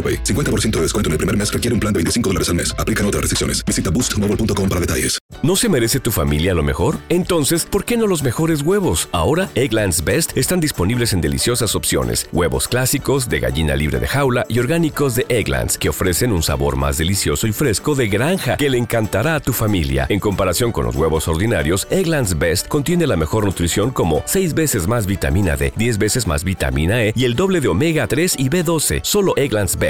AroPay. 50% de descuento en el primer mes requiere un plan de 25 dólares al mes. Aplican otras restricciones. Visita boostmobile.com para detalles. ¿No se merece tu familia lo mejor? Entonces, ¿por qué no los mejores huevos? Ahora, Egglands Best están disponibles en deliciosas opciones. Huevos clásicos, de gallina libre de jaula y orgánicos de Egglands, que ofrecen un sabor más delicioso y fresco de granja que le encantará a tu familia. En comparación con los huevos ordinarios, Egglands Best contiene la mejor nutrición como 6 veces más vitamina D, 10 veces más vitamina E y el doble de omega 3 y B12. Solo Egglands Best.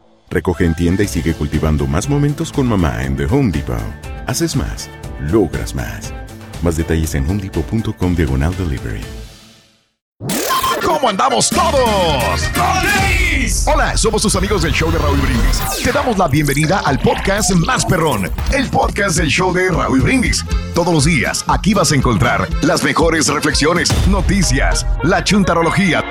Recoge en tienda y sigue cultivando más momentos con mamá en The Home Depot. Haces más, logras más. Más detalles en homedepot.com diagonal delivery. ¿Cómo andamos todos? Hola, somos tus amigos del show de Raúl Brindis. Te damos la bienvenida al podcast Más Perrón, el podcast del show de Raúl Brindis. Todos los días aquí vas a encontrar las mejores reflexiones, noticias, la chuntarología,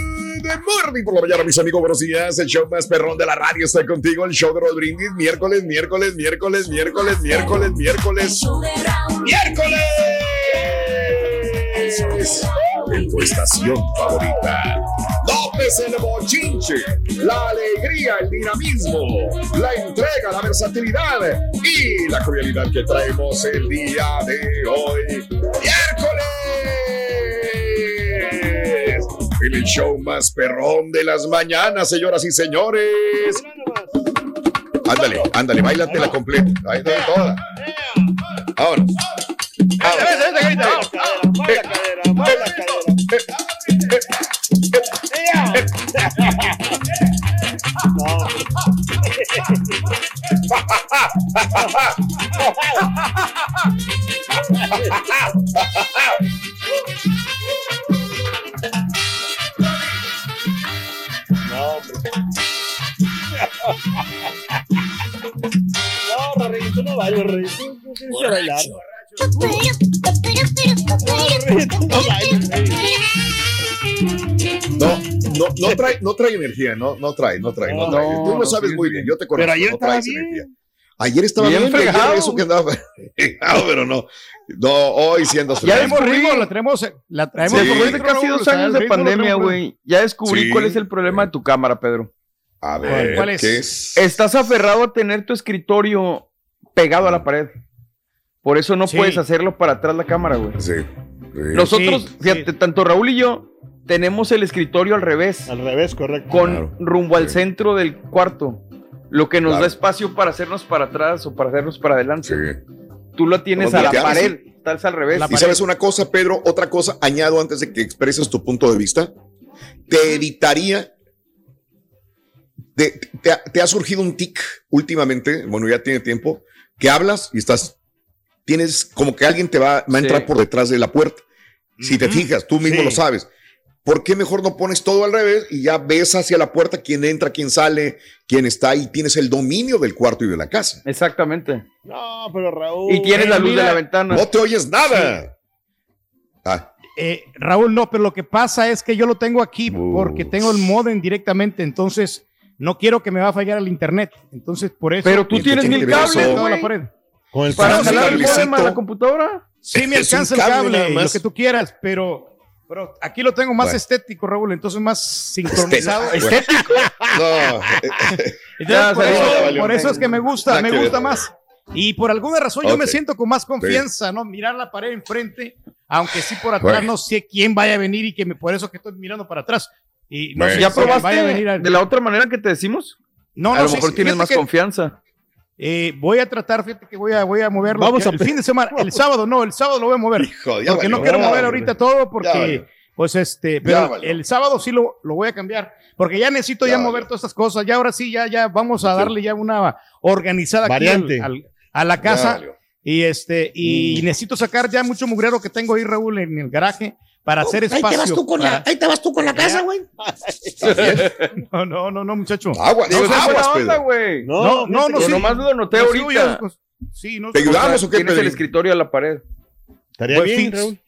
De morning por la mañana, mis amigos, buenos días. El show más perrón de la radio está contigo. El show de Raúl Brindis. Miércoles, miércoles, miércoles, miércoles, miércoles, miércoles. ¡Miércoles! En tu estación favorita. López el bochinche, la alegría, el dinamismo, la entrega, la versatilidad y la jovialidad que traemos el día de hoy. ¡Miércoles! En el show más perrón de las mañanas, señoras y señores. Ándale, ándale, bailatela completa. Ahí está toda. Ahora. No, hombre. No, Rorrito, tú no bailes, Rorrito. Tú tienes que bailar. No, no. No, trae, no trae energía, no, no trae, no trae, no, No, trae. Tú lo sabes muy bien, yo te conozco. Pero ayer no estaba traes bien. energía. Ayer estaba Bien bien, ayer fregado. eso que andaba fregado, pero no. No, hoy siendo Ya descubrimos, la tenemos, la traemos Sí. Después de casi dos años de pandemia, traemos güey, ya descubrí Sí. cuál es el problema de tu cámara, Pedro. A ver, ¿Cuál es? ¿qué es? Estás aferrado a tener tu escritorio pegado a la pared. Por eso no Sí. puedes hacerlo para atrás la cámara, güey. Sí. sí. Nosotros, Sí, fíjate, sí. tanto Raúl y yo tenemos el escritorio al revés, Al revés, correcto. con Claro. rumbo al Sí. centro del cuarto. Lo que nos Claro. da espacio para hacernos para atrás o para hacernos para adelante. Sí. Tú lo tienes a la pared, estás al revés. Y sabes una cosa, Pedro, otra cosa, añado antes de que expreses tu punto de vista, te evitaría, te, te ha- te ha surgido un tic últimamente, bueno, ya tiene tiempo, que hablas y estás, tienes como que alguien te va, va a Sí. entrar por detrás de la puerta. Si te fijas, tú mismo Sí. lo sabes. ¿Por qué mejor no pones todo al revés y ya ves hacia la puerta quién entra, quién sale, quién está ahí? Tienes el dominio del cuarto y de la casa. Exactamente. No, pero Raúl. Y tienes la luz de la ventana. No te oyes nada. Ah, Eh, Raúl, no, pero lo que pasa es que yo lo tengo aquí porque tengo el modem directamente, entonces no quiero que me va a fallar el internet. Entonces, por eso. Pero tú tienes mil cables, Toda la pared. Con el Para jalar el modem a la computadora. Sí, me alcanza el cable lo que tú quieras, pero, pero aquí lo tengo más Bueno. estético, Raúl, entonces más sincronizado. Estético. no, Entonces, por, eso, por eso es que me gusta, me gusta más. Y por alguna razón yo me siento con más confianza, ¿no? Mirar la pared enfrente, aunque sí por atrás Bueno. no sé quién vaya a venir y que me, por eso que estoy mirando para atrás. Y no Bueno. sé ¿Ya si vaya a probaste venir a- de la otra manera que te decimos? No, a no lo mejor sí, tienes más que, confianza. Eh, voy a tratar, fíjate que voy a, voy a moverlo. Vamos a- el fin de semana, el sábado, no, el sábado lo voy a mover. hijo, porque no valió. quiero Ya mover valió. ahorita todo porque, pues este, pero el sábado sí lo, lo voy a cambiar, porque ya necesito Ya ya, mover todas estas cosas, ya ahora sí, ya, ya vamos a darle ya una organizada aquí Variante. al- al- a la casa y este, y Mm. necesito sacar ya mucho mugrero que tengo ahí, Raúl, en el garaje para hacer Ahí te espacio. vas tú con la, ahí te vas tú con la casa, güey. No, no, no, no, muchacho. Es buena Pedro. onda, güey. No, No, no, no, Yo sí. nomás lo noté ahorita. pues, sí, no ¿Te ayudamos o qué, Tienes el escritorio a la pared. Estaría Pues, bien, sí, Raúl.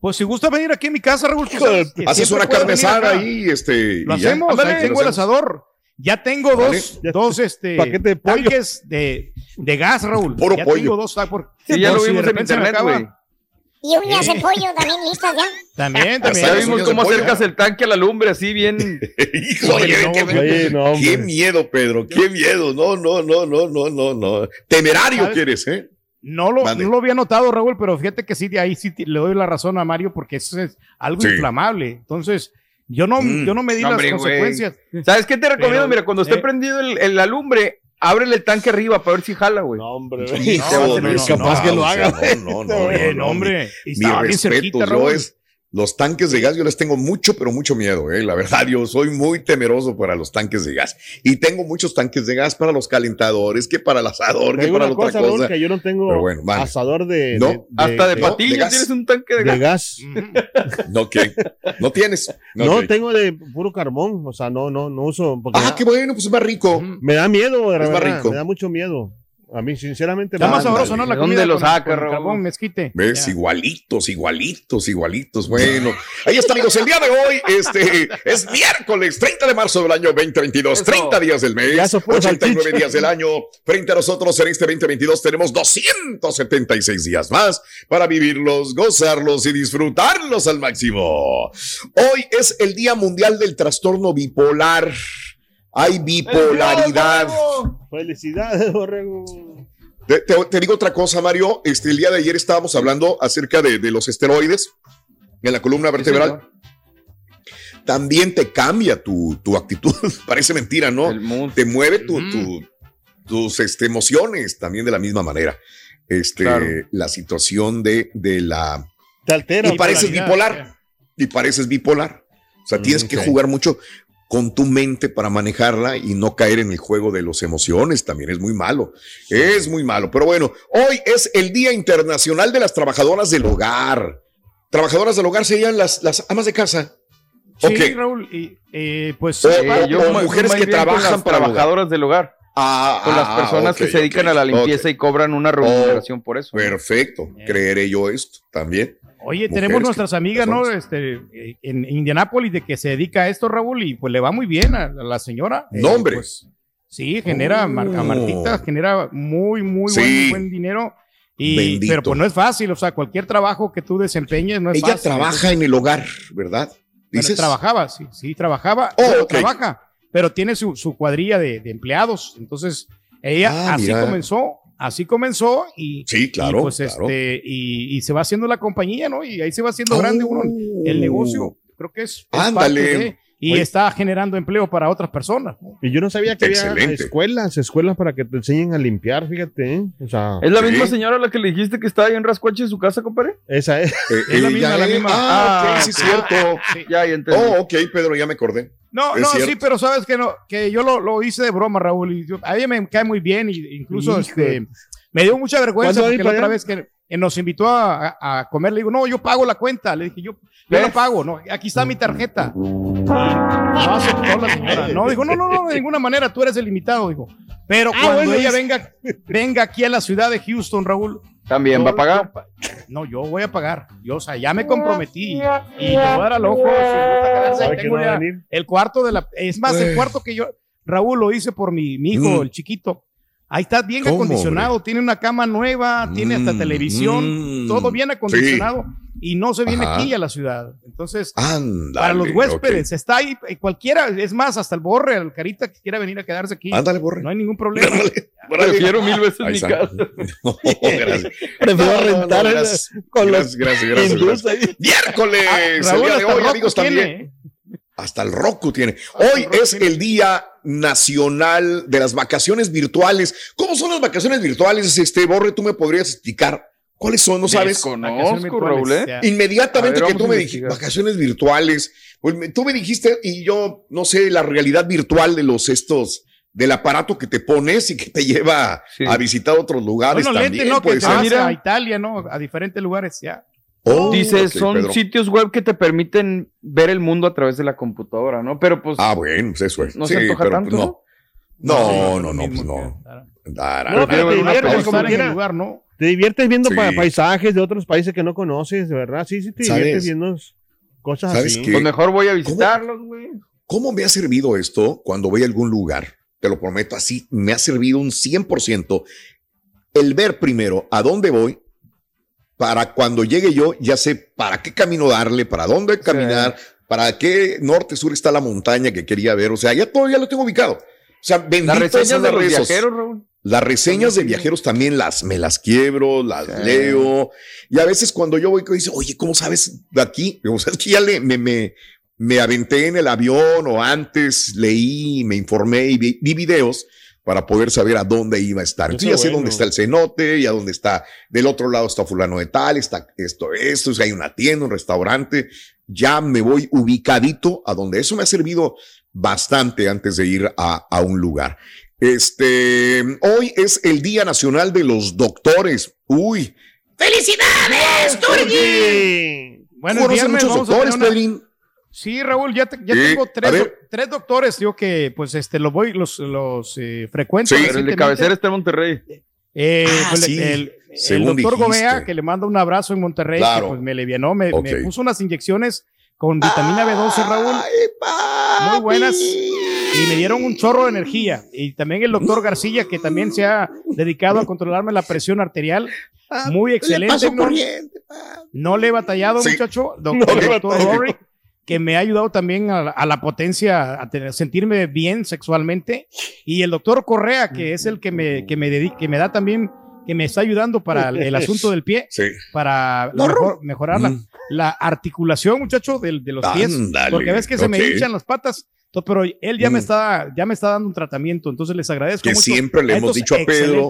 Pues si gusta venir aquí a mi casa, Raúl, de- sabes que Haces una carne ahí, este. Lo y ya. hacemos, ahí tengo el asador. Ya tengo Vale. dos, dos este, Paquete de pollo. tanques de, de gas, Raúl. Puro ya pollo. tengo dos ta- por- Sí, ya por lo si de vimos en internet, güey. Y uñas de Sí. pollo también listas ya. También, también. Ya vimos de cómo pollo. acercas el tanque a la lumbre, así bien. Hijo, oye, no, qué, Oye, no, hombre. qué miedo, Pedro. Qué miedo. No, no, no, no, no, no, no. Temerario ¿Sabes? quieres, ¿eh? No lo, no lo había notado, Raúl, pero fíjate que sí, de ahí sí le doy la razón a Mario porque eso es algo Sí. inflamable. Entonces, yo no, Mm. yo no me di No, las consecuencias. ¿Sabes qué te recomiendo? Pero, Mira, cuando esté eh. prendido el, el- la lumbre, ábrele el tanque arriba para ver si jala, güey. No, hombre. Hijo no, no, no, capaz que lo haga. No, no, no. Oye, no, no, hombre. y Mi estaba bien respeto, cerquita, yo Raúl. es. Los tanques de gas, yo les tengo mucho, pero mucho miedo, ¿eh? La verdad, yo soy muy temeroso para los tanques de gas. Y tengo muchos tanques de gas para los calentadores, que para el asador, que para la otra cosa, cosa. Raúl, que yo no tengo Pero bueno, vale. asador de, No, de- Hasta de gas. tienes un tanque de de gas. gas. No, ¿qué? ¿No tienes? No, tengo de puro carbón, o sea, no, no, no uso. Porque Ah, qué bueno, pues es más rico. me da miedo, de Es más verdad, rico. me da mucho miedo. A mí, sinceramente, Está me más sabroso, ¿no? La ¿De dónde comida lo saca, carbón mezquite. ¿Ves? Ya. Igualitos, igualitos, igualitos. Bueno, ahí está, amigos. El día de hoy este, es miércoles 30 de marzo del año 2022. Eso. 30 días del mes, Ya se fue 89 salchicha. días del año. Frente a nosotros en este 2022 tenemos 276 días más para vivirlos, gozarlos y disfrutarlos al máximo. Hoy es el Día Mundial del Trastorno Bipolar. Hay bipolaridad. Felicidades, borrego. Te, te- te digo otra cosa, Mario. Este, el día de ayer estábamos hablando acerca de, de los esteroides en la columna vertebral. También te cambia tu, tu actitud. Parece mentira, ¿no? Te mueve tu- Ujú. tu- tus este, emociones también de la misma manera. Este, Claro. La situación de, de la... Te altera. Y pareces bipolar. Y pareces bipolar. O sea, Mm, tienes que ok. jugar mucho con tu mente para manejarla y no caer en el juego de las emociones. También es muy malo. Es muy malo. Pero bueno, hoy es el Día Internacional de las Trabajadoras del Hogar. Trabajadoras del hogar serían las, las amas de casa. Sí. Raúl, y, eh, pues O- yo o mujeres que trabajan las para trabajadoras del hogar. Ah, Con las ah, personas que se dedican a la limpieza y cobran una remuneración por eso. Perfecto. Creeré yo esto también. Oye, mujeres tenemos nuestras amigas, ¿no? Este, eh, en Indianápolis, de que se dedica a esto, Raúl, y pues le va muy bien a, la señora. Eh, No, hombre. pues, sí, genera, Mar- a Oh. Martita genera muy, muy Sí. buen, buen dinero. Y, Bendito. pero pues no es fácil, o sea, cualquier trabajo que tú desempeñes no es Ella fácil. trabaja en el hogar, ¿verdad? Bueno, Dices. trabajaba, sí, sí, trabajaba, Oh, bueno, ok. trabaja, pero tiene su, su cuadrilla de, de empleados. Entonces, ella Ah, así mira. comenzó, así comenzó y, Sí, claro. y, pues, claro. este, y, y se va haciendo la compañía, ¿no? Y ahí se va haciendo grande uno. El negocio, creo que es, es Ándale. parte de- y Oye. está generando empleo para otras personas. ¿no? Y yo no sabía que había Excelente. escuelas, escuelas para que te enseñen a limpiar, fíjate, ¿eh? O sea, ¿Es la Sí. misma señora a la que le dijiste que estaba ahí en Rascuache en su casa, compadre? esa es. Eh, es la ella misma, la misma. Ah, Ah, ok, sí, cierto. Ya, ya entendí. Oh, ok, Pedro, ya me acordé. No, no, cierto. sí, pero sabes que no, que yo lo, lo hice de broma, Raúl, y yo- a ella me cae muy bien, y incluso este, me dio mucha vergüenza ¿Cuándo porque la otra vez que eh, nos invitó a, a- comer. Le digo, no, yo pago la cuenta. Le dije, yo, yo la pago. No, aquí está mi tarjeta. No aceptó la señora. No, dijo, no, no, no, de ninguna manera, tú eres el invitado. Dijo, pero Ah, cuando bueno, ella es- venga, venga aquí a la ciudad de Houston, Raúl. También yo- va a pagar. No, yo voy a pagar. Yo, o sea, ya me comprometí y le voy a dar al ojo. el cuarto de la. Es más, el cuarto que yo, Raúl, lo hice por mi, mi hijo, Mm. el chiquito. Ahí está bien ¿Cómo, acondicionado, tiene una cama nueva, tiene hasta Mm, televisión, mm. todo bien acondicionado y no se viene Ajá. aquí a la ciudad. Entonces, Ándale. para los huéspedes, está ahí eh, cualquiera, es más, hasta el borre, el carita que quiera venir a quedarse aquí. Ándale, borre. No hay ningún problema. Prefiero mil veces mi casa. No, gracias. Prefiero No, no, no, rentar gracias. con los Gracias, gracias, gracias. Miércoles, el Raúl, día de hasta hoy, amigos, tiene, también. Hasta el Roku tiene. Hasta Hoy el Roku es tiene. el Día Nacional de las Vacaciones Virtuales. ¿Cómo son las vacaciones virtuales? Este, Borre, tú me podrías explicar cuáles son, ¿no sabes? Conozco, Raúl, ¿eh? Inmediatamente ver, que tú me dijiste vacaciones virtuales, pues me- tú me dijiste y yo no sé la realidad virtual de los estos del aparato que te pones y que te lleva Sí. a visitar otros lugares Bueno, también. lente, ¿no? Que puede te ser. vas mira. a Italia, ¿no? A diferentes lugares, ya. Oh, Dice, ok, son Pedro. sitios web que te permiten ver el mundo a través de la computadora, ¿no? Pero pues Ah, bueno, pues eso es. no Sí, se antoja pero, tanto, pues, ¿no? No, no, no, pues no. No, te diviertes como en lugar, ¿no? Te diviertes viendo Sí. pa- paisajes de otros países que no conoces, de verdad. Sí, sí, te ¿Sabes? diviertes viendo cosas ¿Sabes así. qué? Pues mejor voy a visitarlos, güey. ¿Cómo me ha servido esto cuando voy a algún lugar? Te lo prometo así, me ha servido un 100% el ver primero a dónde voy para cuando llegue yo ya sé para qué camino darle, para dónde caminar, para qué norte, sur está la montaña que quería ver. O sea, ya todo ya lo tengo ubicado. O sea, Las reseñas de los viajeros, Raúl. Las reseñas de viajeros también las me las quiebro, las Sí. leo. Y a veces cuando yo voy, dice, oye, ¿cómo sabes de aquí? O sea, es que ya le, me, me, me aventé en el avión o antes leí, me informé y vi, vi videos para poder saber a dónde iba a estar. Entonces ya sé bueno. dónde está el cenote, ya dónde está, del otro lado está fulano de tal, está esto, esto, si hay una tienda, un restaurante. Ya me voy ubicadito a donde eso me ha servido bastante antes de ir a, a un lugar. Este, hoy es el Día Nacional de los Doctores. Uy, ¡Felicidades, Turki! Sí. Bueno, el ¿conoces viernes muchos doctores, una- Pedrín? Sí, Raúl, ya, te- ya Sí, tengo tres, doctores, yo que pues este los voy, los, los eh, frecuento. Sí, Pero el de cabecera está en Monterrey. Eh, Ah, pues, sí, el, doctor dijiste. Gobea, que le manda un abrazo en Monterrey, Claro. que pues me alivianó, me, me puso unas inyecciones con vitamina B12, Raúl, Ay, muy buenas, y me dieron un chorro de energía. Y también el doctor García, que también se ha dedicado a controlarme la presión arterial, muy Le excelente. paso ¿no? No le he batallado, Sí. muchacho. No Doctor, le doctor batallado. Rory, que me ha ayudado también a, la- a la potencia, a tener- sentirme bien sexualmente. Y el doctor Correa, que es el que me, que me, dedica, que me da también, que me está ayudando para el, el asunto del pie, Sí. para la mejor- mejorar la, Mm. la articulación, muchacho, de, los pies. Ándale, Porque ves que se me hinchan las patas. Pero él ya me Mm. está, ya me está dando un tratamiento, entonces les agradezco Que mucho. siempre le hemos dicho a Pedro.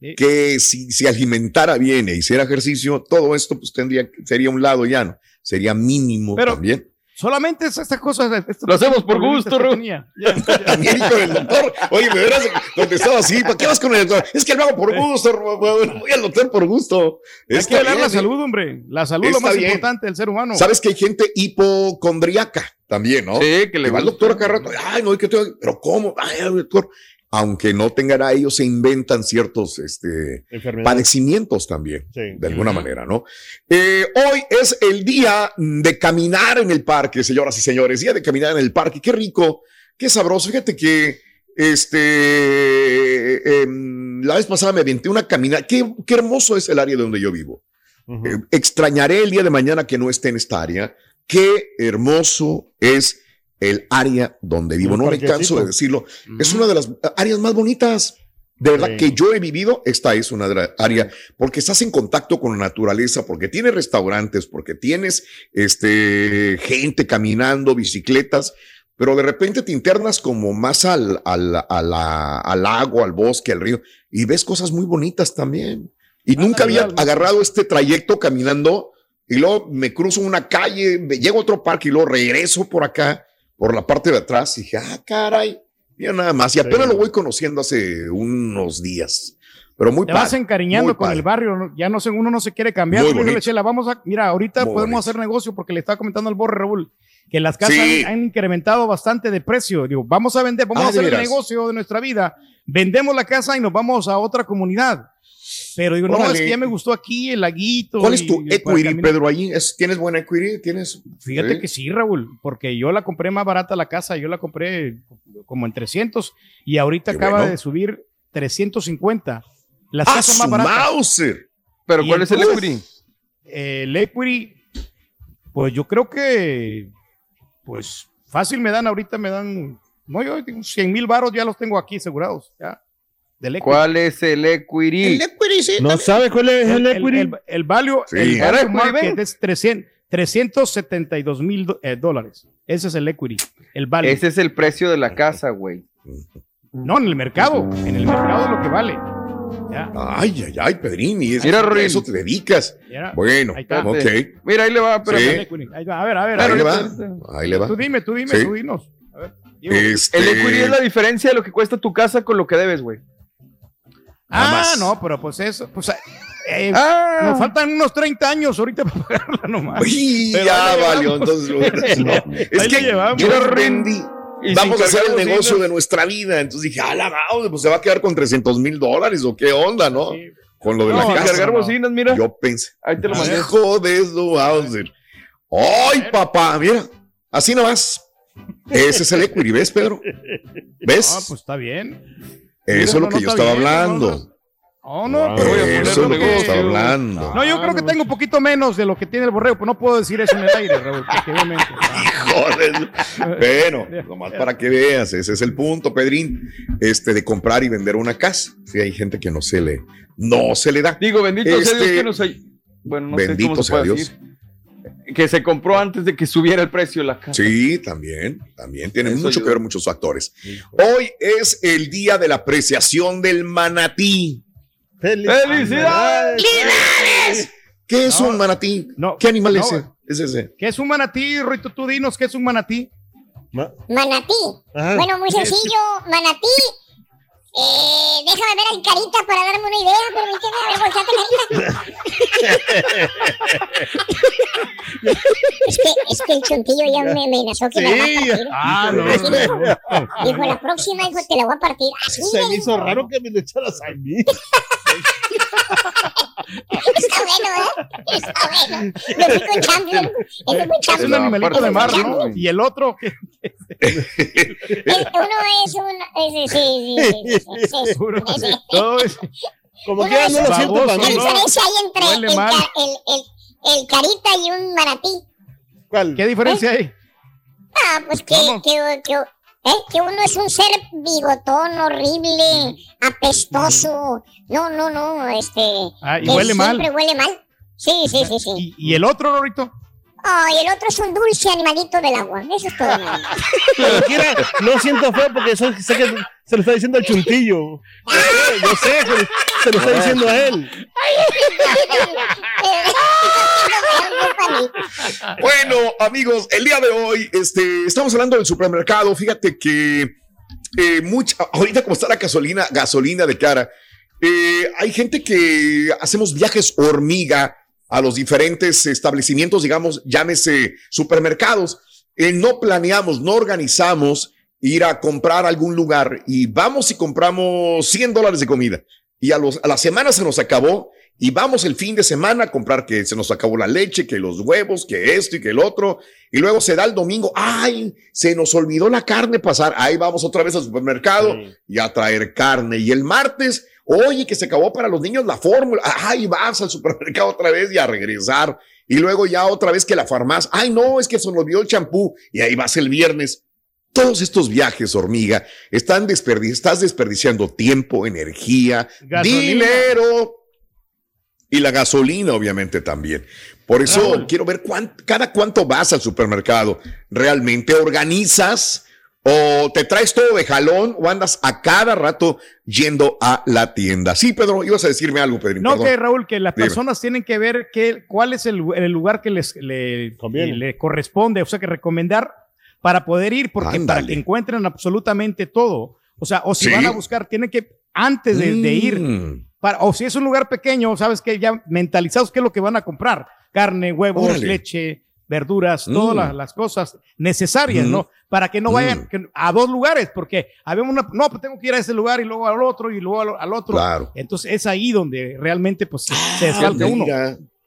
Sí. que si se alimentara bien e hiciera ejercicio, todo esto pues tendría, sería un lado ya, ¿no? Sería mínimo Pero- también. Solamente es estas cosas. Lo hacemos por gusto, que Ru. tenía. Ya, ya. También con el doctor. Oye, me hubieras contestado así. ¿Para qué vas con el doctor? Es que lo hago por gusto. Voy al doctor por gusto. Hay Está que hablar bien, la ¿eh? salud, hombre. La salud es lo más bien. importante del ser humano. Sabes que hay gente hipocondriaca también, ¿no? Sí, que le va al doctor cada rato. Ay, no, que tengo- pero ¿cómo? Ay, doctor. Aunque no tengan a ellos, se inventan ciertos este, padecimientos también, Sí. de alguna manera, ¿no? Eh, hoy es el día de caminar en el parque, señoras y señores, día de caminar en el parque. Qué rico, qué sabroso. Fíjate que este em, la vez pasada me aventé una caminata. Qué, qué hermoso es el área donde yo vivo. Eh, extrañaré el día de mañana que no esté en esta área. Qué hermoso es el área donde vivo. No me canso de decirlo. Es una de las áreas más bonitas. De verdad Sí. que yo he vivido, esta es una de las áreas, porque estás en contacto con la naturaleza, porque tienes restaurantes, porque tienes este, gente caminando, bicicletas, pero de repente te internas como más al, al, al lago, al bosque, al río, y ves cosas muy bonitas también. Y nunca había agarrado este trayecto caminando y luego me cruzo una calle, me llego a otro parque y luego regreso por acá, por la parte de atrás y dije, ah, caray, mira nada más. Y apenas Sí. lo voy conociendo hace unos días. Pero muy Te vas encariñando muy con padre. el barrio, ya no sé, uno no se quiere cambiar. Chela, vamos a, mira, ahorita Muy podemos bonito. hacer negocio porque le estaba comentando al Borre Raúl que las casas Sí. han, incrementado bastante de precio. Digo, vamos a vender, vamos Ah, a ¿de hacer el negocio de nuestra vida. Vendemos la casa y nos vamos a otra comunidad. Pero digo, no, Órale. es que ya me gustó aquí el laguito. ¿Cuál es tu y equity. Pedro, ahí? ¿Es- ¿Tienes buena equity? ¿Tienes? Fíjate ¿Sí? que sí, Raúl, porque yo la compré más barata la casa, yo la compré como en 300 y ahorita Qué acaba bueno. de subir 350. Las ¡Ah, casas más baratas. Mauser! Pero Y ¿cuál es el equity? eh, el equity, pues yo creo que, pues fácil me dan, ahorita me dan, no, yo digo, 100 mil baros ya los tengo aquí asegurados, ya, del equity. ¿Cuál es el equity? ¿No sabe cuál es el, El, equity? el, el value, Sí. el value equity, market es 300, 372 mil eh, dólares. Ese es el equity, el value. Ese es el precio de la casa, güey. No, en el mercado, en el mercado es lo que vale. Ya, Ay, ay, ay, Pedrín, y es- Mira, a eso te dedicas. Bueno, Ahí está. ok. Mira, ahí le va, pero Sí. El equity. Ahí va, A ver, a ver, Ahí ver. le va. Ahí le va. Tú dime, tú dime, Sí. tú dinos. A ver, digo. Este, el equity es la diferencia de lo que cuesta tu casa con lo que debes, güey. Ah, más. no, pero pues eso, pues eh, Ah, nos faltan unos 30 años ahorita para pagarla nomás. Uy, Pero ya valió. Entonces, no. Es que llevamos. yo rendí. Vamos a hacer el negocio de nuestra vida. Entonces dije, ah, la pues se va a quedar con 300 mil dólares o qué onda, ¿no? Sí. Con lo de No, la casa. cargar no. bocinas, mira. Yo pensé, Ahí te lo Hauser. ¡Ay, papá! Mira, así nomás. Ese es el equity, ¿ves, Pedro? ¿Ves? Ah, pues está bien. Eso es no, lo que no yo está estaba bien, no, hablando. Oh, no, Wow. pero voy a Eso es lo que estaba hablando. No, yo creo que tengo un poquito menos de lo que tiene el borrego, pero no puedo decir eso en el aire, Raúl, porque obviamente. Bueno, nomás para que veas, ese es el punto, Pedrín, este de comprar y vender una casa. Sí, hay gente que no se le, no se le da. Digo, bendito sea Este- Dios que nos hay- Bueno, no sé Bendito cómo se sea puede Dios. decir. Que se compró antes de que subiera el precio de la casa. Sí, también, también tiene Eso mucho ayuda. que ver muchos factores. Hoy es el día de la apreciación del manatí. ¡Felicidades! ¿Qué es No, un manatí? no, ¿Qué animal no, es ese? es ese? ¿Qué es un manatí, Rito? Tú dinos, ¿qué es un manatí? Ma- Manatí. Ajá. Bueno, muy sencillo, manatí. Eh, déjame ver al carita para darme una idea. Permíteme, a ver, volteate, carita. es, que, es que el chontillo ya me amenazó que me la va a Sí. partir. Ah, no. Así dijo. Dijo, la próxima, hijo, te la voy a partir. Así Se me hizo dijo. raro que me lo echaras a mí. Está bueno, ¿eh? Está bueno. Con Champion. Es un animalito de mar, ¿no? Y el otro, uno es un... Sí, sí, sí, todo es- Como Uno que no lo siento baboso, para ¿Qué diferencia hay entre el, mal. ca- el, el, el carita y un manatí? ¿Cuál? ¿Qué diferencia hay? Ah, pues que, que, que, ¿eh? que uno es un ser bigotón, horrible, apestoso. No, no, no, este... Ah, y que huele mal. Siempre huele mal. Sí, sí, sí, sí. ¿Y, y el otro, Rorito? Oh, y el otro es un dulce animalito del agua. Eso es todo. Como quiera, no siento feo porque sé que se lo está diciendo al chuntillo. Yo sé, se, lo- se lo está diciendo a él. Bueno, amigos, el día de hoy este, estamos hablando del supermercado. Fíjate que eh, mucha, ahorita como está la gasolina, gasolina de cara, eh, hay gente que hacemos viajes hormiga a los diferentes establecimientos, digamos, llámese supermercados. Eh, no planeamos, no organizamos ir a comprar algún lugar y vamos y compramos 100 dólares de comida. Y a, los, a la semana se nos acabó y vamos el fin de semana a comprar que se nos acabó la leche, que los huevos, que esto y que el otro. Y luego se da el domingo, ay, se nos olvidó la carne pasar. Ahí vamos otra vez al supermercado Sí. y a traer carne. Y el martes, oye, que se acabó para los niños la fórmula. Ay, vas al supermercado otra vez y a regresar. Y luego ya otra vez que la farmacia, ay, no, es que se nos olvidó el champú. Y ahí vas el viernes. Todos estos viajes, hormiga, están desperdi estás desperdiciando tiempo, energía, Gasolina. dinero y la gasolina, obviamente, también. Por eso Raúl. quiero ver cuán- cada cuánto vas al supermercado. ¿Realmente organizas o te traes todo de jalón o andas a cada rato yendo a la tienda? Sí, Pedro, ibas a decirme algo, Pedro. No, que Raúl, que las Dime. personas tienen que ver qué, cuál es el, el lugar que les le, corresponde, o sea, que recomendar para poder ir, porque para que encuentren absolutamente todo. O sea, o si Sí. van a buscar, tienen que, antes de, de ir, Mm. Para, o si es un lugar pequeño, sabes que ya mentalizados qué es lo que van a comprar. Carne, huevos, Órale. leche, verduras, todas Mm. las, las cosas necesarias. ¿no? Para que no Mm. vayan que- a dos lugares, porque habemos una, no, pues tengo que ir a ese lugar y luego al otro y luego al, al otro. Claro. Entonces es ahí donde realmente pues se, se desfalca uno.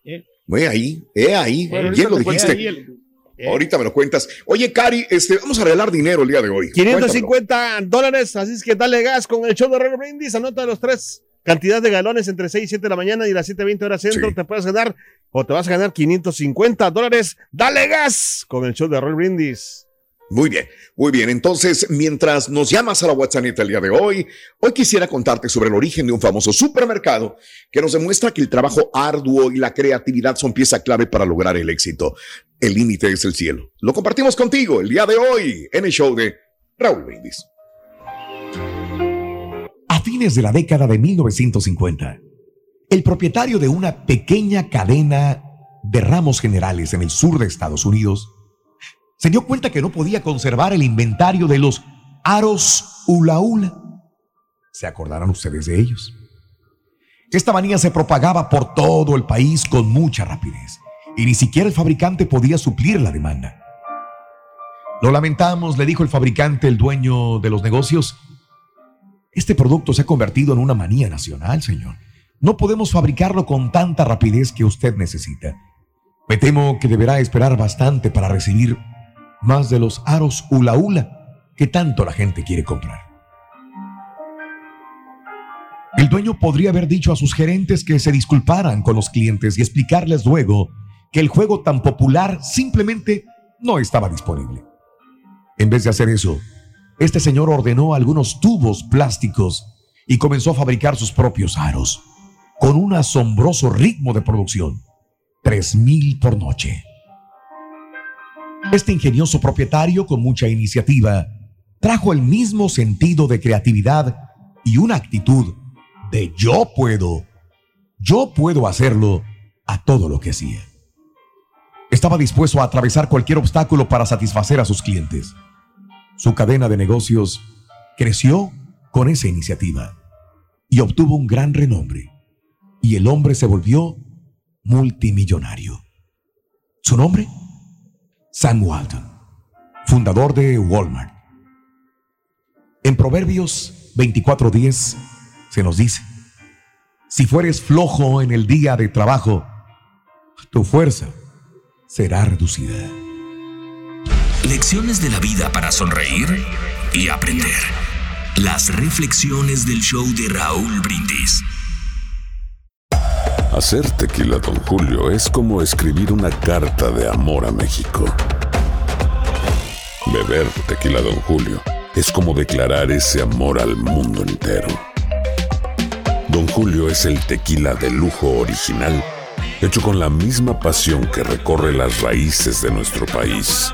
¿Eh? Ve ahí, he ahí, Bueno, bien lo dijiste. cuento ahí el- ¿eh? Ahorita me lo cuentas. Oye, Cari, este, vamos a regalar dinero el día de hoy. 550 dólares, así es que dale gas con el show de Raúl Brindis, anota los tres cantidad de galones entre 6 y 7 de la mañana y las 7.20 horas centro, Sí. te puedes ganar o te vas a ganar 550 dólares. Dale gas con el show de Raúl Brindis. Muy bien, muy bien. Entonces, mientras nos llamas a la WhatsApp el día de hoy, hoy quisiera contarte sobre el origen de un famoso supermercado que nos demuestra que el trabajo arduo y la creatividad son pieza clave para lograr el éxito. El límite es el cielo. Lo compartimos contigo el día de hoy en el show de Raúl Brindis. Fines de la década de 1950, el propietario de una pequeña cadena de ramos generales en el sur de Estados Unidos se dio cuenta que no podía conservar el inventario de los aros hula hula. ¿Se acordarán ustedes de ellos? Esta manía se propagaba por todo el país con mucha rapidez y ni siquiera el fabricante podía suplir la demanda. Lo lamentamos, le dijo el fabricante, el dueño de los negocios. Este producto se ha convertido en una manía nacional, señor. No podemos fabricarlo con tanta rapidez que usted necesita. Me temo que deberá esperar bastante para recibir más de los aros hula hula que tanto la gente quiere comprar. El dueño podría haber dicho a sus gerentes que se disculparan con los clientes y explicarles luego que el juego tan popular simplemente no estaba disponible. En vez de hacer eso, este señor ordenó algunos tubos plásticos y comenzó a fabricar sus propios aros, con un asombroso ritmo de producción, 3.000 por noche. Este ingenioso propietario, con mucha iniciativa, trajo el mismo sentido de creatividad y una actitud de yo puedo, yo puedo hacerlo a todo lo que hacía. Estaba dispuesto a atravesar cualquier obstáculo para satisfacer a sus clientes. Su cadena de negocios creció con esa iniciativa y obtuvo un gran renombre. Y el hombre se volvió multimillonario. ¿Su nombre? Sam Walton, fundador de Walmart. En Proverbios 24:10 se nos dice, si fueres flojo en el día de trabajo, tu fuerza será reducida. Lecciones de la vida para sonreír y aprender. Las reflexiones del show de Raúl Brindis. Hacer tequila, Don Julio, es como escribir una carta de amor a México. Beber tequila, Don Julio, es como declarar ese amor al mundo entero. Don Julio es el tequila de lujo original, hecho con la misma pasión que recorre las raíces de nuestro país.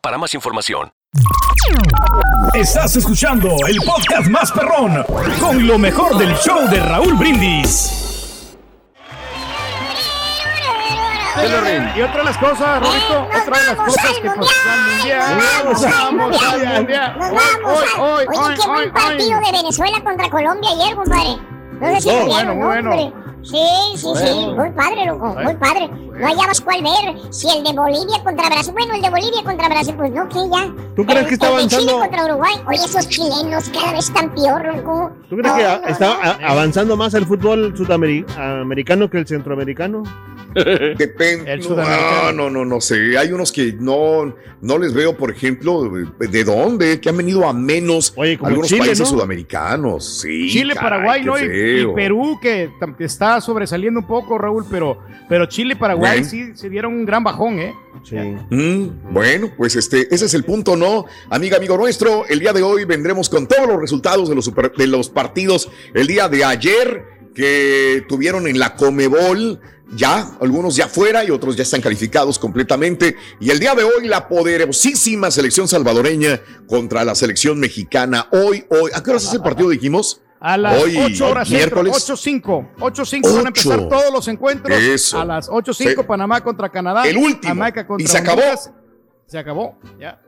para más información. Estás escuchando el podcast más perrón con lo mejor del show de Raúl Brindis. Y otra de las cosas, Rorito, otra de las cosas que pues al mundial. Nos vamos al mundial. Nos vamos. Hoy, hoy, Oye, qué hoy, buen partido de Venezuela contra Colombia ayer, compadre. No sé si Oh, bueno, bueno. Sí, sí, sí, muy padre, loco, muy padre. No hallabas cuál ver. Si el de Bolivia contra Brasil, bueno, el de Bolivia contra Brasil, pues no, que ya. ¿Tú crees que está el de Chile avanzando? contra Uruguay, oye, esos chilenos cada vez están peor, loco. ¿Tú crees No, que no, está avanzando más el fútbol sudamericano que el centroamericano? Depende. No, no, no, no sé. Hay unos que no, no les veo, por ejemplo, de dónde, que han venido a menos como algunos Chile, países ¿no? sudamericanos. Sí, Chile, caray, Paraguay, ¿no? Y. Perú, que está sobresaliendo un poco, Raúl, pero, pero Chile y Paraguay sí se dieron un gran bajón, ¿eh? Sí. Mm, bueno, pues este, ese es el punto, ¿no? Amiga, amigo nuestro, el día de hoy vendremos con todos los resultados de los, super- de los partidos el día de ayer que tuvieron en la Comebol. Ya, algunos ya fuera y otros ya están calificados completamente. Y el día de hoy, la poderosísima selección salvadoreña contra la selección mexicana. Hoy, hoy, ¿a qué hora es ese partido dijimos? A las Hoy, 8 horas centro, miércoles. 8-5. 8-5 van a empezar todos los encuentros. Eso. A las 8-5 Sí. Panamá contra Canadá. El último. Jamaica contra Y se acabó. Honduras. Se acabó, ya.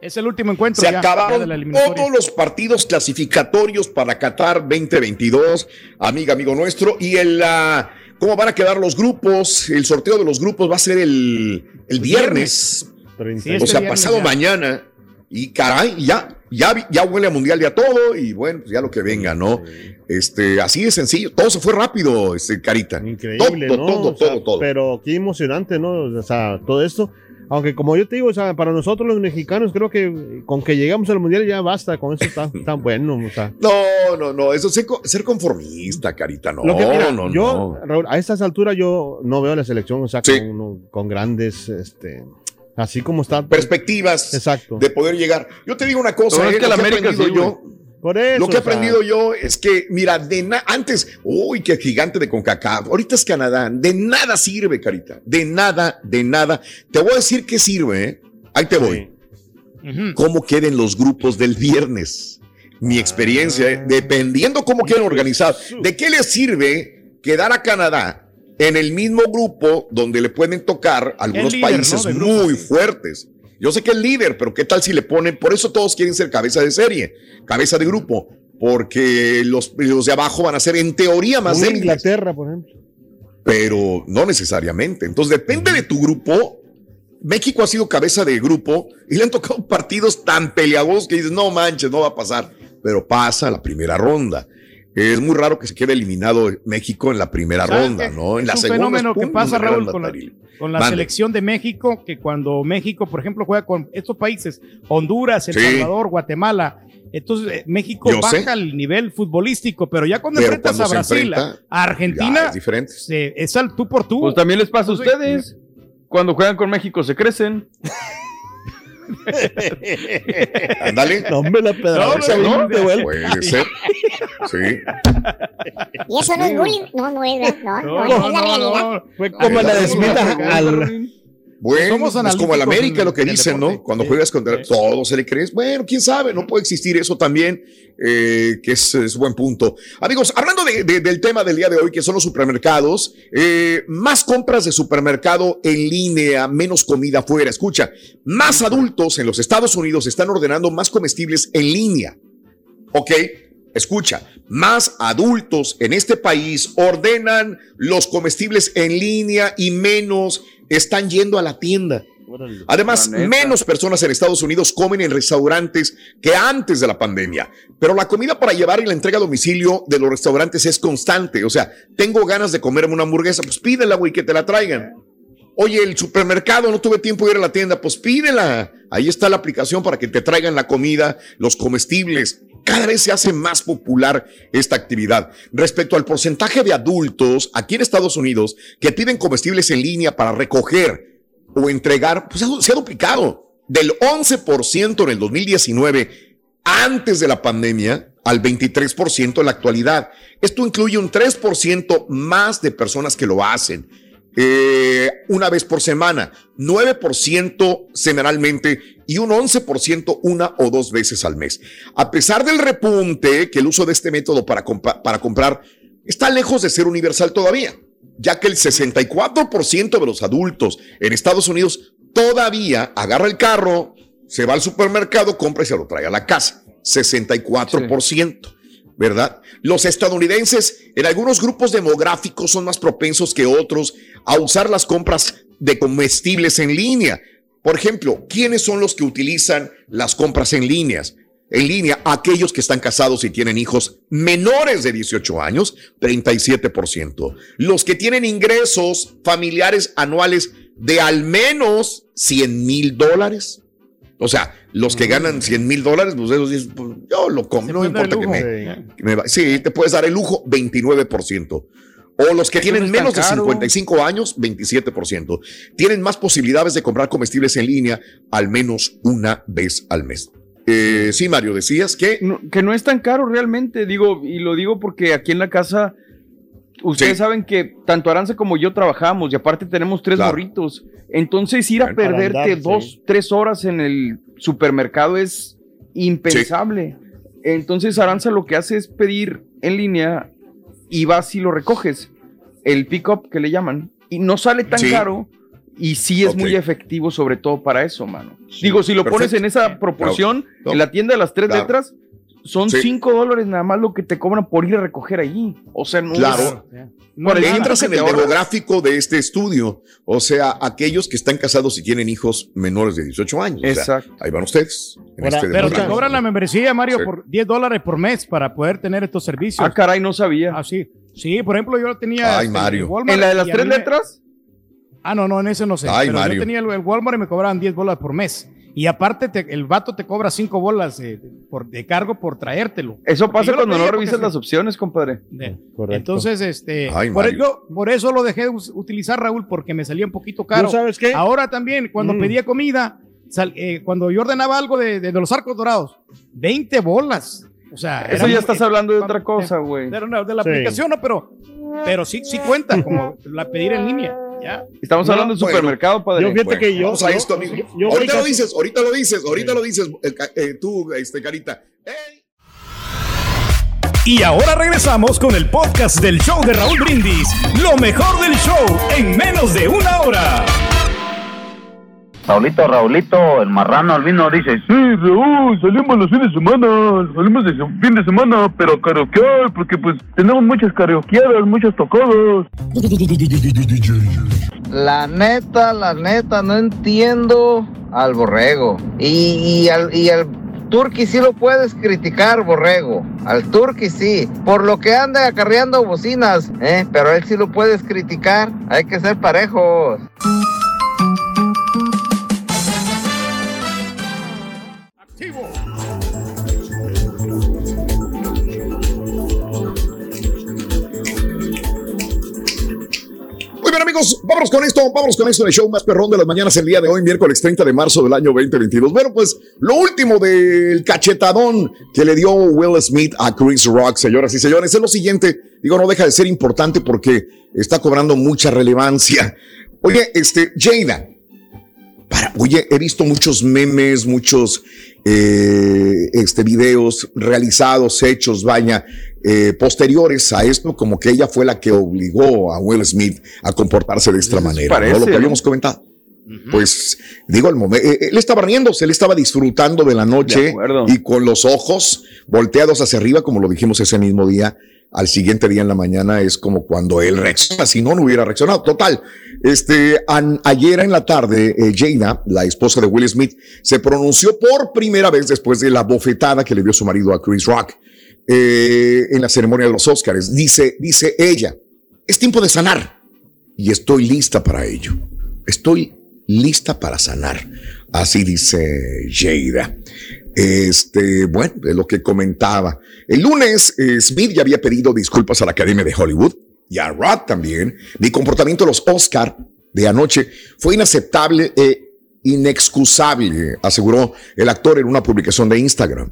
Es el último encuentro Se ya, acabaron ya de todos los partidos clasificatorios para Qatar 2022, amiga, amigo nuestro. Y el, ah, cómo van a quedar los grupos. El sorteo de los grupos va a ser el, el viernes. Sí, o este sea, viernes pasado ya. mañana. Y caray, ya, ya, ya huele a mundial ya todo. Y bueno, pues ya lo que venga, ¿no? Este, así de sencillo. Todo se fue rápido, este, Carita. Increíble, todo, ¿no? todo, O sea, todo, todo. Pero qué emocionante, ¿no? O sea, todo esto. Aunque como yo te digo, o sea, para nosotros los mexicanos creo que con que llegamos al mundial ya basta, con eso está, está bueno, o sea. No, no, no, eso es ser, co- ser conformista, Carita, no, Lo que, mira, no, yo, no. Raúl, a estas alturas yo no veo la selección, o sea, con, con grandes, este, así como está. Perspectivas Exacto. de poder llegar. Yo te digo una cosa, Pero es eh, que la América sí, yo. Por eso, lo que he aprendido yo es que, mira, de antes, uy, qué gigante de CONCACAF, ahorita es Canadá, de nada sirve, Carita, de nada, de nada. Te voy a decir qué sirve, ¿eh? Ahí te voy. ¿Cómo queden los grupos del viernes? Mi experiencia, ¿eh? dependiendo cómo queden organizados. ¿De qué les sirve quedar a Canadá en el mismo grupo donde le pueden tocar algunos líder, ¿no? países grupo, muy fuertes? Yo sé que es líder, pero ¿qué tal si le ponen? Por eso todos quieren ser cabeza de serie, cabeza de grupo, porque los, los de abajo van a ser en teoría más débiles Inglaterra, por ejemplo. pero no necesariamente. Entonces depende de tu grupo. México ha sido cabeza de grupo y le han tocado partidos tan peleados que dices, no manches, no va a pasar, pero pasa la primera ronda. Es muy raro que se quede eliminado México en la primera ¿Sabes ronda? ¿no? En es la un segunda. fenómeno es que pum, pasa, Raúl, con la, con selección de México, que cuando México, por ejemplo, juega con estos países, Honduras, El Sí. Salvador, Guatemala, entonces eh, México Yo baja sé. el nivel futbolístico, pero ya cuando Pero enfrentas cuando a Brasil, enfrenta, a Argentina, es diferente. se- es al tú por tú. Pues también les pasa a ustedes. Cuando juegan con México se crecen. Ándale. No, hombre, la pedradera No. Puede ser. Sí. Y eso no es bullying. No, no es, ¿verdad? no, no, es la realidad. Fue como la desmita al. Bueno, Somos es como el América en- lo que dicen. ¿no? Cuando juegas contra todo se le crees. Bueno, quién sabe, no puede existir eso también, eh, que es, es buen punto. Amigos, hablando de- de- del tema del día de hoy, que son los supermercados, eh, más compras de supermercado en línea, menos comida afuera. Escucha, más adultos en los Estados Unidos están ordenando más comestibles en línea. ¿Ok? Escucha, más adultos en este país ordenan los comestibles en línea y menos están yendo a la tienda. Además, menos personas en Estados Unidos comen en restaurantes que antes de la pandemia. Pero la comida para llevar y la entrega a domicilio de los restaurantes es constante. O sea, tengo ganas de comerme una hamburguesa, pues pídela, güey, que te la traigan. Oye, el supermercado, no tuve tiempo de ir a la tienda, pues pídela. Ahí está la aplicación para que te traigan la comida, los comestibles. Cada vez se hace más popular esta actividad. Respecto al porcentaje de adultos aquí en Estados Unidos que piden comestibles en línea para recoger o entregar, pues se ha duplicado. Del 11% en el 2019, antes de la pandemia, al 23% en la actualidad. Esto incluye un 3% más de personas que lo hacen eh, una vez por semana, 9% semanalmente y un 11% una o dos veces al mes. A pesar del repunte que el uso de este método para, compa- para comprar está lejos de ser universal todavía. ya que el 64% de los adultos en Estados Unidos todavía agarra el carro, se va al supermercado, compra y se lo trae a la casa. 64%. ¿Verdad? Los estadounidenses en algunos grupos demográficos son más propensos que otros a usar las compras de comestibles en línea. Por ejemplo, ¿quiénes son los que utilizan las compras en líneas? En línea, aquellos que están casados y tienen hijos menores de 18 años, 37%. Los que tienen ingresos familiares anuales de al menos 100 mil dólares. O sea, los que ganan 100 mil dólares, pues esos dicen, pues, yo lo compro, no importa que me, que me va- Sí, te puedes dar el lujo, 29%. O los que tienen menos de caro. 55 años, 27%. Tienen más posibilidades de comprar comestibles en línea al menos una vez al mes. Eh, sí, Mario, decías que... que no es tan caro realmente, digo, y lo digo porque aquí en la casa, ustedes saben que tanto Aranza como yo trabajamos y aparte tenemos tres Claro. morritos. Entonces ir a perderte andar, dos, tres horas en el supermercado es impensable. Entonces Aranza lo que hace es pedir en línea y vas y lo recoges. El pick-up que le llaman. Y no sale tan caro. Y sí es muy efectivo, sobre todo para eso, mano. Digo, si lo pones en esa proporción, No. en la tienda de las tres Claro. letras, son Sí. 5 dólares nada más lo que te cobran por ir a recoger allí. O sea, no Claro. es- por el Entras en el demográfico de este estudio. O sea, aquellos que están casados y tienen hijos menores de 18 años. O sea, Exacto. ahí van ustedes. Ahora, este pero te cobran la membresía, Mario, Sí. por 10 dólares por mes para poder tener estos servicios. Ah, caray, no sabía. Ah, sí. Sí, por ejemplo, yo tenía. Ay, este, Mario. Walmart ¿En la de las tres me- letras? Ah, no, no, en ese no sé. Ay, pero Mario. yo tenía el, el Walmart y me cobraban 10 bolas por mes. Y aparte, te- el vato te cobra 5 bolas de, por, de cargo por traértelo. Eso pasa cuando no revisas las opciones, compadre. de- Correcto. Entonces, este, Ay, por, eso lo dejé de utilizar, Raúl, porque me salía un poquito caro. ¿No sabes qué? Ahora también, cuando Mm. pedía comida, sal- eh, cuando yo ordenaba algo de, de- de los arcos dorados, 20 bolas. O sea, Eso ya estás hablando de otra cosa, güey. de, de- de la Sí. aplicación, no, pero, pero sí, sí cuenta como la pedir en línea. Ya. Estamos No, hablando de bueno. supermercado, padre. Yo fíjate Bueno, que yo. esto, amigo. yo- yo ahorita lo casi- dices, ahorita lo dices, ahorita lo dices, eh, eh, tú, este, Carita. Y ahora regresamos con el podcast del show de Raúl Brindis. Lo mejor del show en menos de una hora. Raulito, Raulito, el marrano albino dice, sí, Raúl, salimos los fines de semana, salimos de fin de semana, pero karaokear, porque pues tenemos muchas karaokeadas, muchos tocados. La neta, la neta, no entiendo al borrego. Y, al, y al Turqui sí lo puedes criticar, borrego. Al Turqui sí. Por lo que anda acarreando bocinas, ¿eh? Pero él sí lo puedes criticar. Hay que ser parejos. Amigos, vámonos con esto, vámonos con esto del show más perrón de las mañanas el día de hoy, miércoles 30 de marzo del año 2022. Bueno, pues lo último del cachetadón que le dio Will Smith a Chris Rock, señoras y señores, es lo siguiente. Digo, no deja de ser importante porque está cobrando mucha relevancia. Oye, este, Jada, para, oye, he visto muchos memes, muchos eh, este, videos realizados, hechos, vaya, eh, posteriores a esto, como que ella fue la que obligó a Will Smith a comportarse de esta manera, parece, ¿no? Lo que habíamos comentado. Pues digo, el momento, él estaba riéndose, él estaba disfrutando de la noche y con los ojos volteados hacia arriba, como lo dijimos ese mismo día, al siguiente día en la mañana es como cuando él reacciona, si no, no hubiera reaccionado. Total, este, an- ayer en la tarde, eh, Jada, la esposa de Will Smith, se pronunció por primera vez después de la bofetada que le dio su marido a Chris Rock eh, en la ceremonia de los Oscars. Dice, dice ella, es tiempo de sanar y estoy lista para ello. Estoy lista para sanar. Así dice Jada. Este, bueno, es lo que comentaba. El lunes, eh, Smith ya había pedido disculpas a la Academia de Hollywood y a Rock también. Mi comportamiento en los Oscar de anoche fue inaceptable e inexcusable, aseguró el actor en una publicación de Instagram.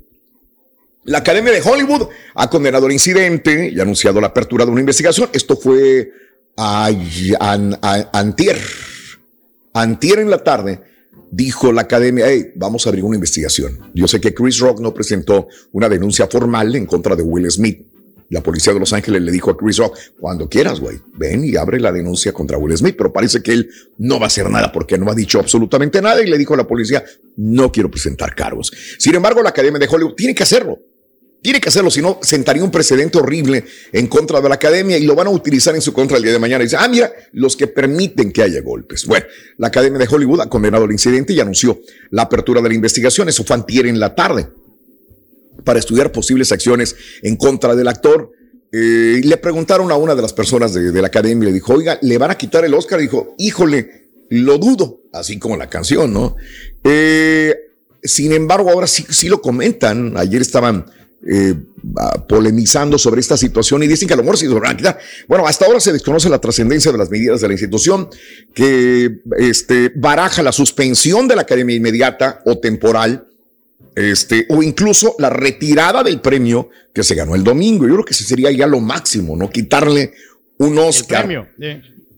La Academia de Hollywood ha condenado el incidente y ha anunciado la apertura de una investigación. Esto fue ay- an- a- antier. Antier en la tarde dijo la academia, hey, vamos a abrir una investigación. Yo sé que Chris Rock no presentó una denuncia formal en contra de Will Smith. La policía de Los Ángeles le dijo a Chris Rock, cuando quieras, güey, ven y abre la denuncia contra Will Smith, pero parece que él no va a hacer nada porque no ha dicho absolutamente nada y le dijo a la policía, no quiero presentar cargos. Sin embargo, la Academia de Hollywood tiene que hacerlo. Tiene que hacerlo, si no, sentaría un precedente horrible en contra de la academia y lo van a utilizar en su contra el día de mañana. Y dice, ah, mira, los que permiten que haya golpes. Bueno, la Academia de Hollywood ha condenado el incidente y anunció la apertura de la investigación. Eso fue antier en la tarde para estudiar posibles acciones en contra del actor. Eh, y le preguntaron a una de las personas de, la academia, le dijo, oiga, ¿le van a quitar el Oscar? Y dijo, híjole, lo dudo, así como la canción, ¿no? Eh, sin embargo, ahora sí lo comentan. Ayer estaban eh, polemizando sobre esta situación y dicen que a lo mejor se van a quitar. Bueno, hasta ahora se desconoce la trascendencia de las medidas de la institución que este, baraja la suspensión de la academia inmediata o temporal este, o incluso la retirada del premio que se ganó el domingo. Yo creo que ese sería ya lo máximo, ¿no? Quitarle un Oscar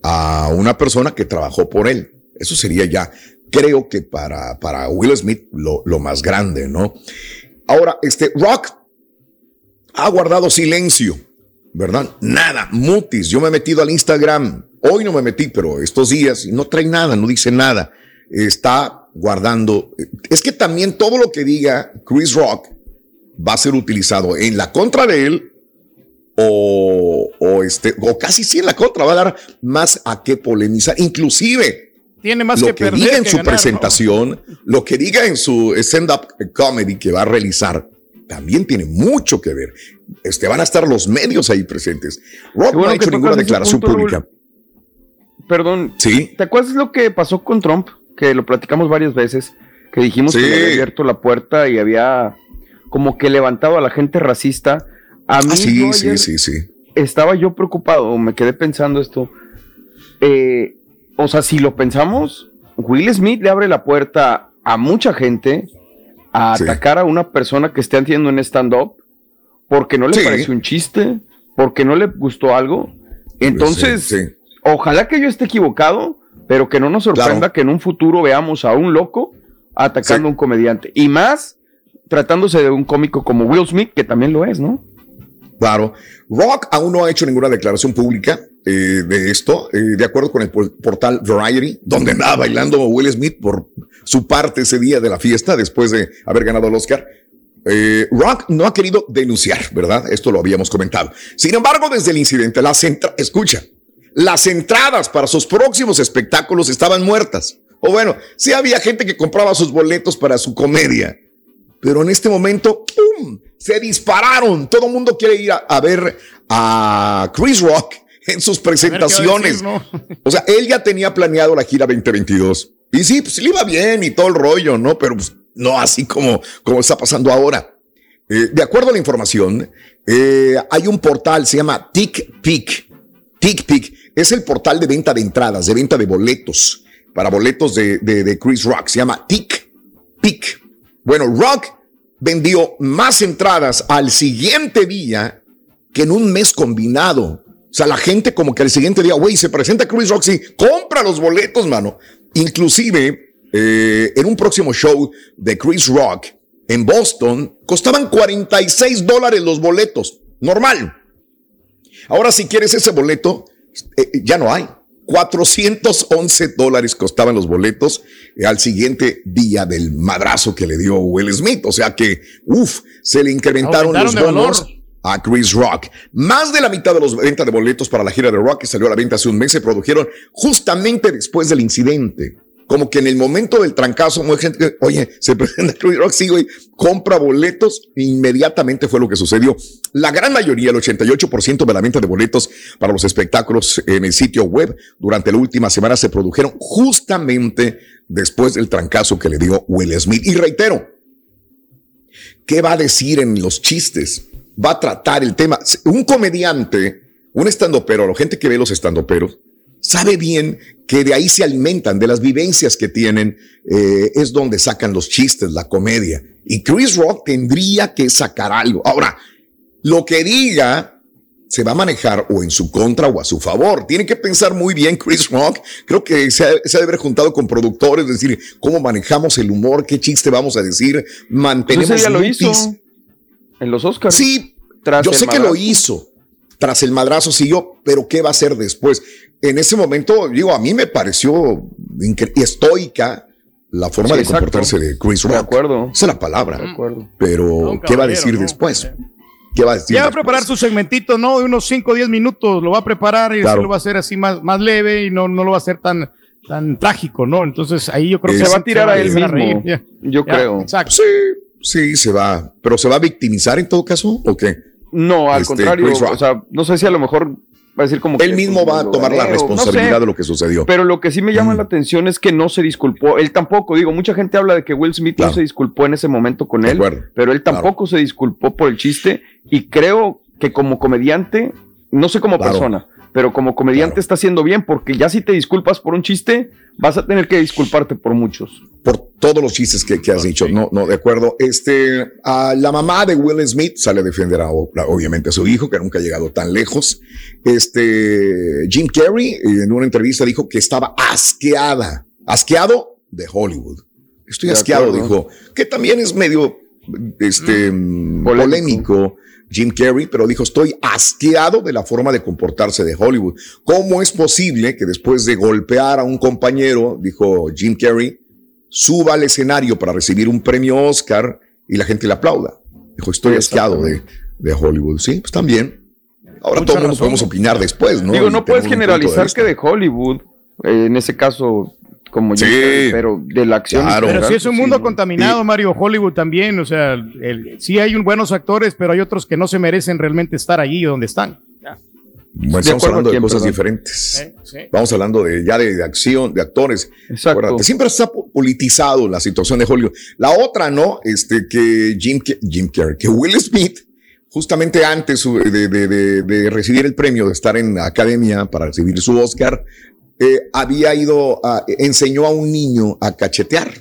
a una persona que trabajó por él. Eso sería ya, creo que para, para Will Smith lo, lo más grande, ¿no? Ahora, este Rock ha guardado silencio, ¿verdad? Nada, mutis. Yo me he metido al Instagram. Hoy no me metí, pero estos días no trae nada, no dice nada. Está guardando. Es que también todo lo que diga Chris Rock va a ser utilizado en la contra de él o, o este, o casi sí en la contra. Va a dar más a qué polemizar. Inclusive, Tiene más lo que, que, perder diga en que su ganar, ¿no? presentación, lo que diga en su stand-up comedy que va a realizar, también tiene mucho que ver. Este, van a estar los medios ahí presentes. Qué no ha hecho ninguna declaración pública. Perdón. Sí. ¿Te acuerdas lo que pasó con Trump? Que lo platicamos varias veces, que dijimos Sí. que le había abierto la puerta y había como que levantado a la gente racista. A mí Ah, sí, sí, sí, sí. estaba yo preocupado, me quedé pensando esto. Eh, o sea, si lo pensamos, Will Smith le abre la puerta a mucha gente a Sí. atacar a una persona que esté haciendo un stand-up porque no le Sí. pareció un chiste, porque no le gustó algo. Entonces, Sí, ojalá que yo esté equivocado, pero que no nos sorprenda Claro. que en un futuro veamos a un loco atacando a un comediante. Y más tratándose de un cómico como Will Smith, que también lo es, ¿no? Claro. Rock aún no ha hecho ninguna declaración pública eh, de esto, eh, de acuerdo con el por- portal Variety, donde andaba bailando Will Smith por su parte ese día de la fiesta después de haber ganado el Oscar. Eh, Rock no ha querido denunciar, ¿verdad? Esto lo habíamos comentado. Sin embargo, desde el incidente, las entra- escucha, las entradas para sus próximos espectáculos estaban muertas. O bueno, sí había gente que compraba sus boletos para su comedia. Pero en este momento, ¡pum! Se dispararon. Todo el mundo quiere ir a ver a Chris Rock en sus presentaciones. ¿no? O sea, él ya tenía planeado la gira 2022. Y sí, pues le iba bien y todo el rollo, ¿no? Pero pues, no así como, como está pasando ahora. Eh, de acuerdo a la información, eh, hay un portal, se llama TickPick. TickPick es el portal de venta de entradas, de venta de boletos, para boletos de, de, de Chris Rock. Se llama TickPick. Bueno, Rock vendió más entradas al siguiente día que en un mes combinado. O sea, la gente como que al siguiente día, güey, se presenta Chris Rock, sí, compra los boletos, mano. Inclusive, eh, en un próximo show de Chris Rock en Boston, costaban 46 dólares los boletos. Normal. Ahora, si quieres ese boleto, eh, eh, ya no hay. 411 dólares costaban los boletos eh, al siguiente día del madrazo que le dio Will Smith. O sea que, uff, se le incrementaron los Aumentaron bonos. A Chris Rock. Más de la mitad de los ventas de boletos para la gira de Rock que salió a la venta hace un mes se produjeron justamente después del incidente. Como que en el momento del trancazo, mucha gente, oye, se presenta Chris Rock, sí, güey, compra boletos. Inmediatamente fue lo que sucedió. La gran mayoría, el 88% de la venta de boletos para los espectáculos en el sitio web durante la última semana se produjeron justamente después del trancazo que le dio Will Smith. Y reitero, ¿qué va a decir en los chistes? Va a tratar el tema. Un comediante, un estandopero, la gente que ve los estandoperos, sabe bien que de ahí se alimentan, de las vivencias que tienen, eh, es donde sacan los chistes, la comedia. Y Chris Rock tendría que sacar algo. Ahora, lo que diga se va a manejar o en su contra o a su favor. Tiene que pensar muy bien Chris Rock. Creo que se ha, se ha de haber juntado con productores, decir cómo manejamos el humor, qué chiste vamos a decir, Pues mantenemos ese ya lo hizo en los Oscars. Sí, tras Yo sé que lo hizo. Tras el madrazo siguió, pero ¿qué va a hacer después? En ese momento, digo, a mí me pareció estoica la forma Sí, de exacto. comportarse de Chris Rock. De acuerdo. Esa es la palabra. De acuerdo. Pero, ¿qué va a decir después? ¿Qué va a decir? Ya va a preparar su segmentito, ¿no? De unos 5 o 10 minutos. Lo va a preparar y Claro. así lo va a hacer así más, más leve y no, no lo va a hacer tan, tan trágico, ¿no? Entonces ahí yo creo que Se va a tirar a él mismo, Ya. yo Ya, creo. Exacto. Sí, sí, se va. ¿Pero se va a victimizar en todo caso o qué? No, al Este, contrario, Rock. o sea, no sé si a lo mejor va a decir como Él que, mismo pues, va a tomar la no sé, responsabilidad de lo que sucedió. Pero lo que sí me llama la atención es que no se disculpó. Él tampoco, digo, mucha gente habla de que Will Smith Claro. no se disculpó en ese momento con De él, acuerdo. pero él tampoco se disculpó por el chiste y creo que como comediante, no sé como Claro. persona, pero como comediante está haciendo bien porque ya si te disculpas por un chiste, vas a tener que disculparte por muchos. por todos los chistes que, que has dicho. No, no, de acuerdo. Este, a la mamá de Will Smith sale a defender a, obviamente a su hijo, que nunca ha llegado tan lejos. Este, Jim Carrey en una entrevista dijo que estaba asqueada, asqueado de Hollywood. Estoy De asqueado, acuerdo. dijo, que también es medio, este, polémico. Jim Carrey, pero dijo, estoy asqueado de la forma de comportarse de Hollywood. ¿Cómo es posible que después de golpear a un compañero, dijo Jim Carrey, suba al escenario para recibir un premio Oscar y la gente le aplauda? Dijo, estoy asqueado de, de Hollywood. Sí, pues también. Ahora Mucha todo el mundo razón. podemos opinar después, ¿no? Digo, no puedes de generalizar vista. que de Hollywood, eh, en ese caso, como Sí. Carrey, pero de la acción. en Pero sí es un mundo contaminado, Mario. Hollywood también, o sea, el- sí hay un buenos actores, pero hay otros que no se merecen realmente estar allí donde están. Bueno, De estamos hablando de cosas perdón. diferentes. Eh, sí. Estamos hablando de ya de, de acción, de actores. Exacto. Acuérdate, siempre está po- politizado la situación de Hollywood. La otra, ¿no? Este, que Jim, Jim Carrey, que Will Smith, justamente antes su- de, de- de- de recibir el premio, de estar en la academia para recibir su Oscar, eh, había ido, a, enseñó a un niño a cachetear.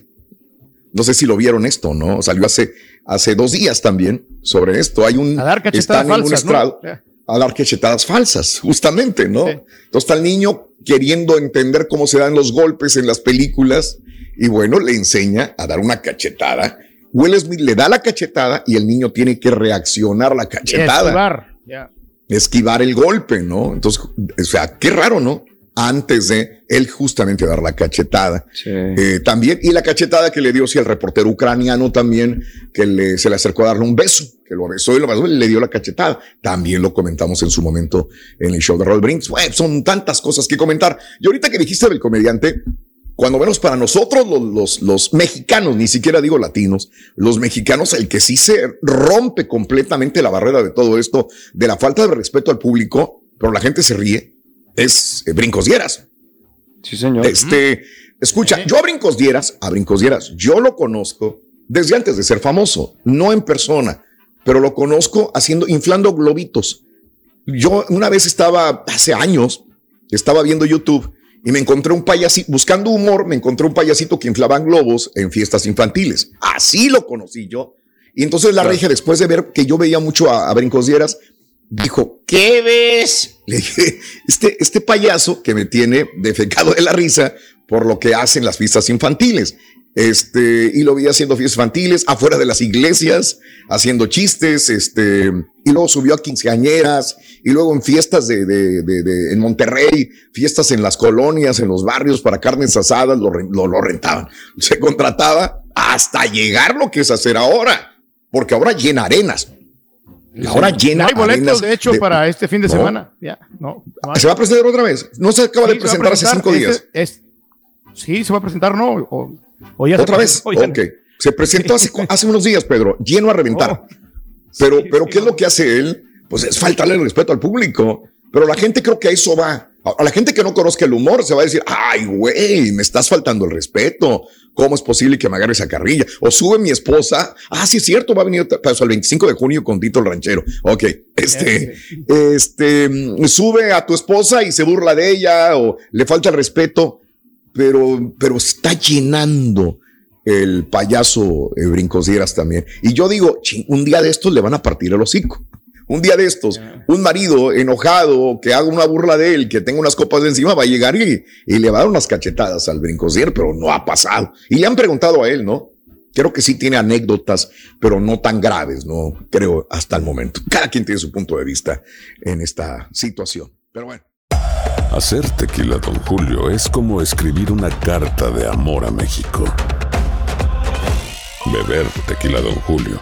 No sé si lo vieron esto, ¿no? Salió hace, hace dos días también sobre esto. Hay un, A dar cachetadas están en un estrado a dar cachetadas falsas, justamente, ¿no? Entonces está el niño queriendo entender cómo se dan los golpes en las películas y bueno, le enseña a dar una cachetada. Will Smith le da la cachetada y el niño tiene que reaccionar la cachetada, Esquivar, ya. esquivar el golpe, ¿no? Entonces, o sea, qué raro, ¿no? Antes de él justamente dar la cachetada. Eh, también, y la cachetada que le dio, sí, al reportero ucraniano también, que le, se le acercó a darle un beso, que lo besó y lo besó y le dio la cachetada. También lo comentamos en su momento en el show de Roll Brinks. Bueno, son tantas cosas que comentar. Y ahorita que dijiste del comediante, cuando menos para nosotros, los, los, los mexicanos, ni siquiera digo latinos, los mexicanos, el que sí se rompe completamente la barrera de todo esto, de la falta de respeto al público, pero la gente se ríe, es eh, Brincos Dieras. Sí, señor. Este, escucha, yo a Brincos Dieras, a Brincos Dieras, yo lo conozco desde antes de ser famoso, no en persona, pero lo conozco haciendo, inflando globitos. Yo una vez estaba, hace años, estaba viendo YouTube y me encontré un payasito, buscando humor, me encontré un payasito que inflaba globos en fiestas infantiles. Así lo conocí yo. Y entonces la regia, después de ver que yo veía mucho a, a Brincos Dieras, dijo, ¿qué ves? Le dije, este, este payaso que me tiene defecado de la risa por lo que hacen las fiestas infantiles. Este, y lo vi haciendo fiestas infantiles afuera de las iglesias, haciendo chistes, este, y luego subió a quinceañeras, y luego en fiestas de, de, de, de- en Monterrey, fiestas en las colonias, en los barrios para carnes asadas, lo, lo, lo rentaban. Se contrataba hasta llegar lo que es hacer ahora, porque ahora llena arenas. Ahora llena No hay boletos, de hecho, de- para este fin de No. semana. Ya, no. ¿Se va a presentar otra vez? No se acaba Sí, de presentar hace cinco días. este- es- sí, se va a presentar, ¿no? O, o ya se ¿Otra vez? presentó, ya- Ok. Se presentó hace, hace unos días, Pedro, lleno a reventar. Oh. pero, pero, ¿qué es lo que hace él? Pues es faltarle el respeto al público. Pero la gente creo que a eso va. A la gente que no conozca el humor se va a decir, ay, güey, me estás faltando el respeto. ¿Cómo es posible que me agarre esa carrilla? O sube mi esposa. Ah, sí es cierto, va a venir pasó el 25 de junio con Tito el Ranchero. Ok, este, este, mm, sube a tu esposa y se burla de ella o le falta el respeto, pero, pero está llenando el payaso eh, Brincos Dieras también. Y yo digo, "Chin, un día de estos le van a partir el hocico. Un día de estos, un marido enojado que haga una burla de él, que tenga unas copas de encima, va a llegar y, y le va a dar unas cachetadas al Brincos Dieras, pero no ha pasado. Y le han preguntado a él, ¿no? Creo que sí tiene anécdotas, pero no tan graves, no creo hasta el momento. Cada quien tiene su punto de vista en esta situación. Pero bueno. Hacer tequila, Don Julio, es como escribir una carta de amor a México. Beber tequila, Don Julio,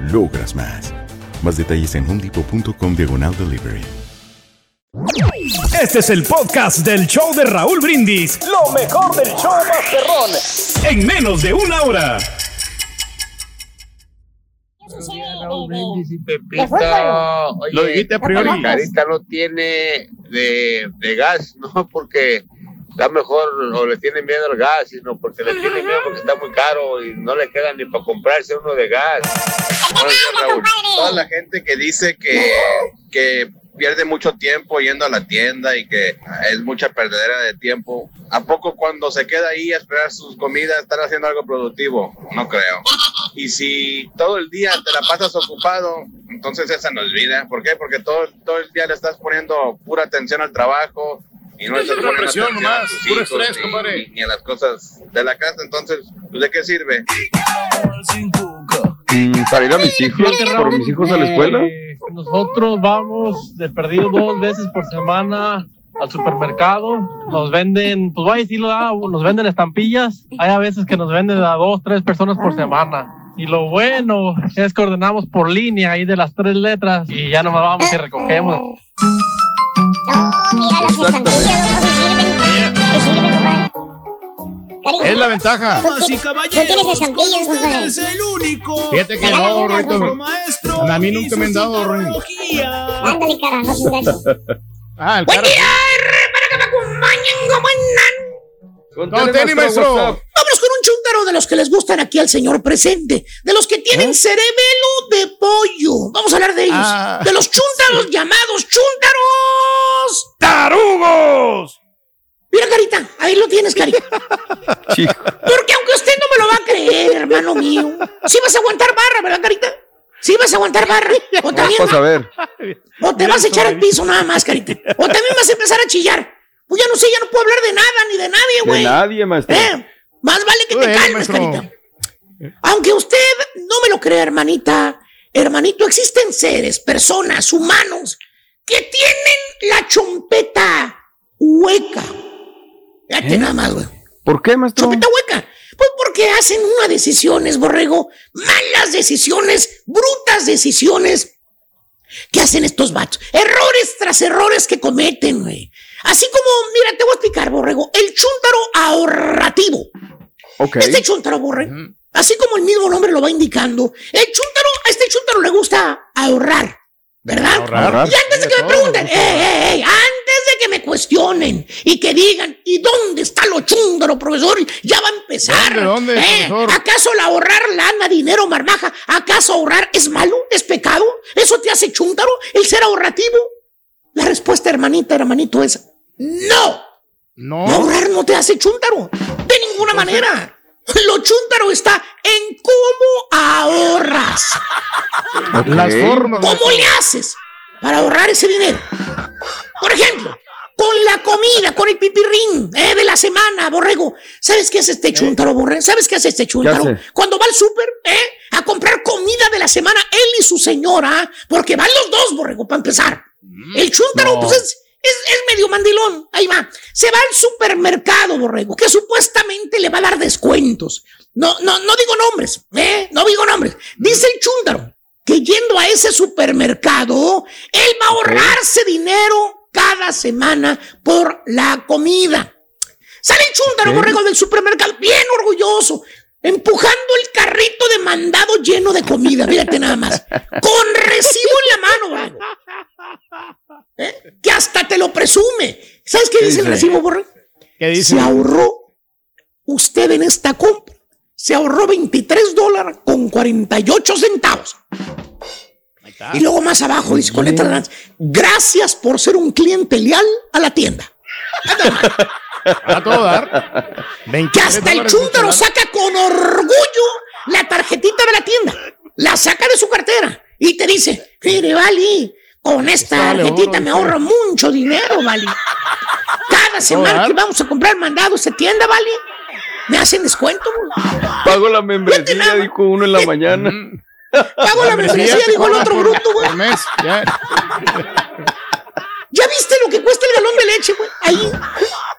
logras más. Más detalles en homedepot.com diagonal delivery. Este es el podcast del show de Raúl Brindis. Lo mejor del show Masterrón. En menos de una hora. Raúl Brindis y Pepita. Oye, Lo dijiste a priori. la Carita no tiene de, de gas, no porque está mejor o le tiene miedo al gas, sino porque le tiene miedo porque está muy caro y no le queda ni para comprarse uno de gas. Raúl. Toda la gente que dice que, que pierde mucho tiempo yendo a la tienda y que es mucha perdedera de tiempo. ¿A poco cuando se queda ahí a esperar sus comidas están haciendo algo productivo? No creo. Y si todo el día te la pasas ocupado, entonces esa no es vida. ¿Por qué? Porque todo, todo el día le estás poniendo pura atención al trabajo y no Pura poniendo presión nomás, puro estrés, ni- compadre. ni- ni a las cosas de la casa. Entonces, pues, ¿de qué sirve? Para ir a mis hijos, por mis hijos a la escuela. eh, nosotros vamos de perdido dos veces por semana al supermercado. Nos venden, pues vaya a decirlo, ah, nos venden estampillas. Hay a veces que nos venden a dos, tres personas por semana. Y lo bueno es que ordenamos por línea ahí de las tres letras y ya nos vamos y recogemos. Es la ventaja. Tú tienes estampillas, compadre. el único. Fíjate que no, Rito. A mí nunca me han dado. Ándale, cara, no se. Ah, el Buen cara. día, R, para que me acompañen como en Maestro. Vámonos con un chúntaro de los que les gustan aquí al señor presente. De los que tienen cerebelo de pollo. Vamos a hablar de ellos. Ah. De los chúntaros llamados chúntaros. ¡Tarugos! Mira, Carita, ahí lo tienes, Carita. Porque aunque usted no me lo va a creer, hermano mío, sí vas a aguantar barra, ¿verdad, Carita? Sí vas a aguantar barra. O también, Vas a ver. o te vas a echar al piso nada más, Carita. O también vas a empezar a chillar. Pues ya no sé, ya no puedo hablar de nada ni de nadie, De güey. nadie, maestro. Eh, más vale que Tú te eres, calmes, maestro. Carita. Aunque usted no me lo crea, hermanita, hermanito, existen seres, personas, humanos, que tienen la chompeta hueca. Fíjate ¿Eh? nada más, güey. ¿Por qué, maestro? Chompeta hueca. Pues porque hacen unas decisiones, borrego, malas decisiones, brutas decisiones que hacen estos vatos. Errores tras errores que cometen, güey. Así como, mira, te voy a explicar, borrego, el chúntaro ahorrativo. Este chúntaro, borrego, así como el mismo nombre lo va indicando, el chúntaro, a este chúntaro le gusta ahorrar, ¿verdad? Ahorrar. Y antes de que me pregunten, ¡eh, eh, eh! Antes de que me cuestionen y que digan, ¿y dónde está lo chúntaro, profesor? Ya va a empezar. ¿Dónde, dónde, ¿Eh? ¿Acaso el ahorrar lana, dinero, marmaja? ¿Acaso ahorrar es malo? ¿Es pecado? ¿Eso te hace chúntaro? ¿El ser ahorrativo? La respuesta, hermanita, hermanito, es no. No. Ahorrar no te hace chúntaro. De ninguna manera. Lo chúntaro está en cómo ahorras. Las formas. ¿Cómo le haces para ahorrar ese dinero? Por ejemplo, con la comida, con el pipirrín, ¿eh? de la semana, borrego. ¿Sabes qué hace este chuntaro, borrego? ¿Sabes qué hace este chuntaro? Cuando va al súper, ¿eh? A comprar comida de la semana, él y su señora, porque van los dos, borrego, para empezar. El chúntaro, no. pues es, es, es medio mandilón. Ahí va. Se va al supermercado, borrego, que supuestamente le va a dar descuentos. No, no, no digo nombres, ¿eh? No digo nombres. Dice el chúntaro que yendo a ese supermercado, él va a ahorrarse dinero cada semana por la comida. Sale el chúndaro borrego del supermercado, bien orgulloso, empujando el carrito de mandado lleno de comida, fíjate nada más, con recibo en la mano, borrego. ¿Eh? Que hasta te lo presume. ¿Sabes qué, ¿Qué dice el recibo, borrego? ¿Qué dice? Se ahorró usted en esta compra. Se ahorró 23 dólares con 48 centavos. Y luego más abajo dice con letras grandes, gracias por ser un cliente leal a la tienda. A todo dar. Que hasta el chúntaro saca con orgullo la tarjetita de la tienda. La saca de su cartera y te dice, mire, Vali, con esta tarjetita me ahorro mucho dinero, Vali. Cada semana que vamos a comprar mandado a esta tienda, Vali, me hacen descuento. Pago la membresía, dijo uno en la mañana. Pago la membresía, dijo el otro bruto, güey. Ya. ¿Ya viste lo que cuesta el galón de leche, güey? Ahí.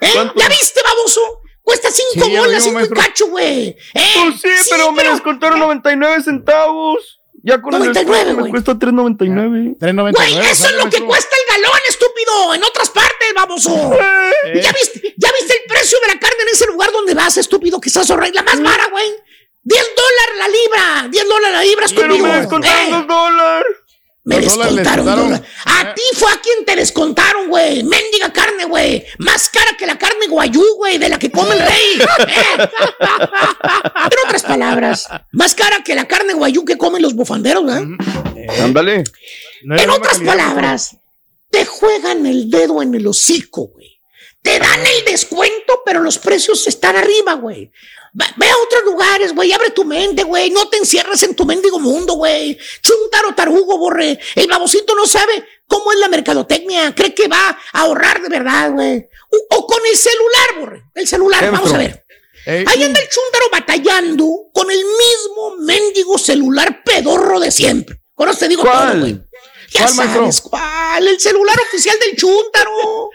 ¿Eh? ¿Ya viste, baboso? Cuesta cinco Sí, ya lo bolas, vimos, cinco y maestro. cacho, güey. ¿Eh? Pues sí, pero me descontaron 99 centavos. Ya con 99, el me cuesta 3.99. Güey, eso es lo que cuesta el galón, estúpido. En otras partes, baboso. Eh. ¿Ya viste, ¿Ya viste el precio de la carne en ese lugar donde vas, estúpido? Que estás horrible. La más vara, güey. 10 dólares la libra. 10 dólares la libra, Pero estúpido. me descontaron Eh, dos dólares. Me descontaron dólares. A ti fue a quien te descontaron, güey. Mendiga carne, güey. Más cara que la carne guayú, güey, de la que come el rey. Eh. En otras palabras, más cara que la carne guayú que comen los bufanderos, ¿verdad? Ándale. En otras palabras, te juegan el dedo en el hocico, güey. Te dan el descuento, pero los precios están arriba, güey. Ve a otros lugares, güey. Abre tu mente, güey. No te encierres en tu mendigo mundo, güey. Chuntaro tarugo, borre. El babocito no sabe cómo es la mercadotecnia. Cree que va a ahorrar de verdad, güey. O, o con el celular, borre. El celular, ¿Qué, vamos a ver. Ahí anda el chúntaro batallando con el mismo mendigo celular pedorro de siempre. Con eso te digo todo, güey. Ya ¿Cuál, maestro? sabes cuál, el celular oficial del chúntaro.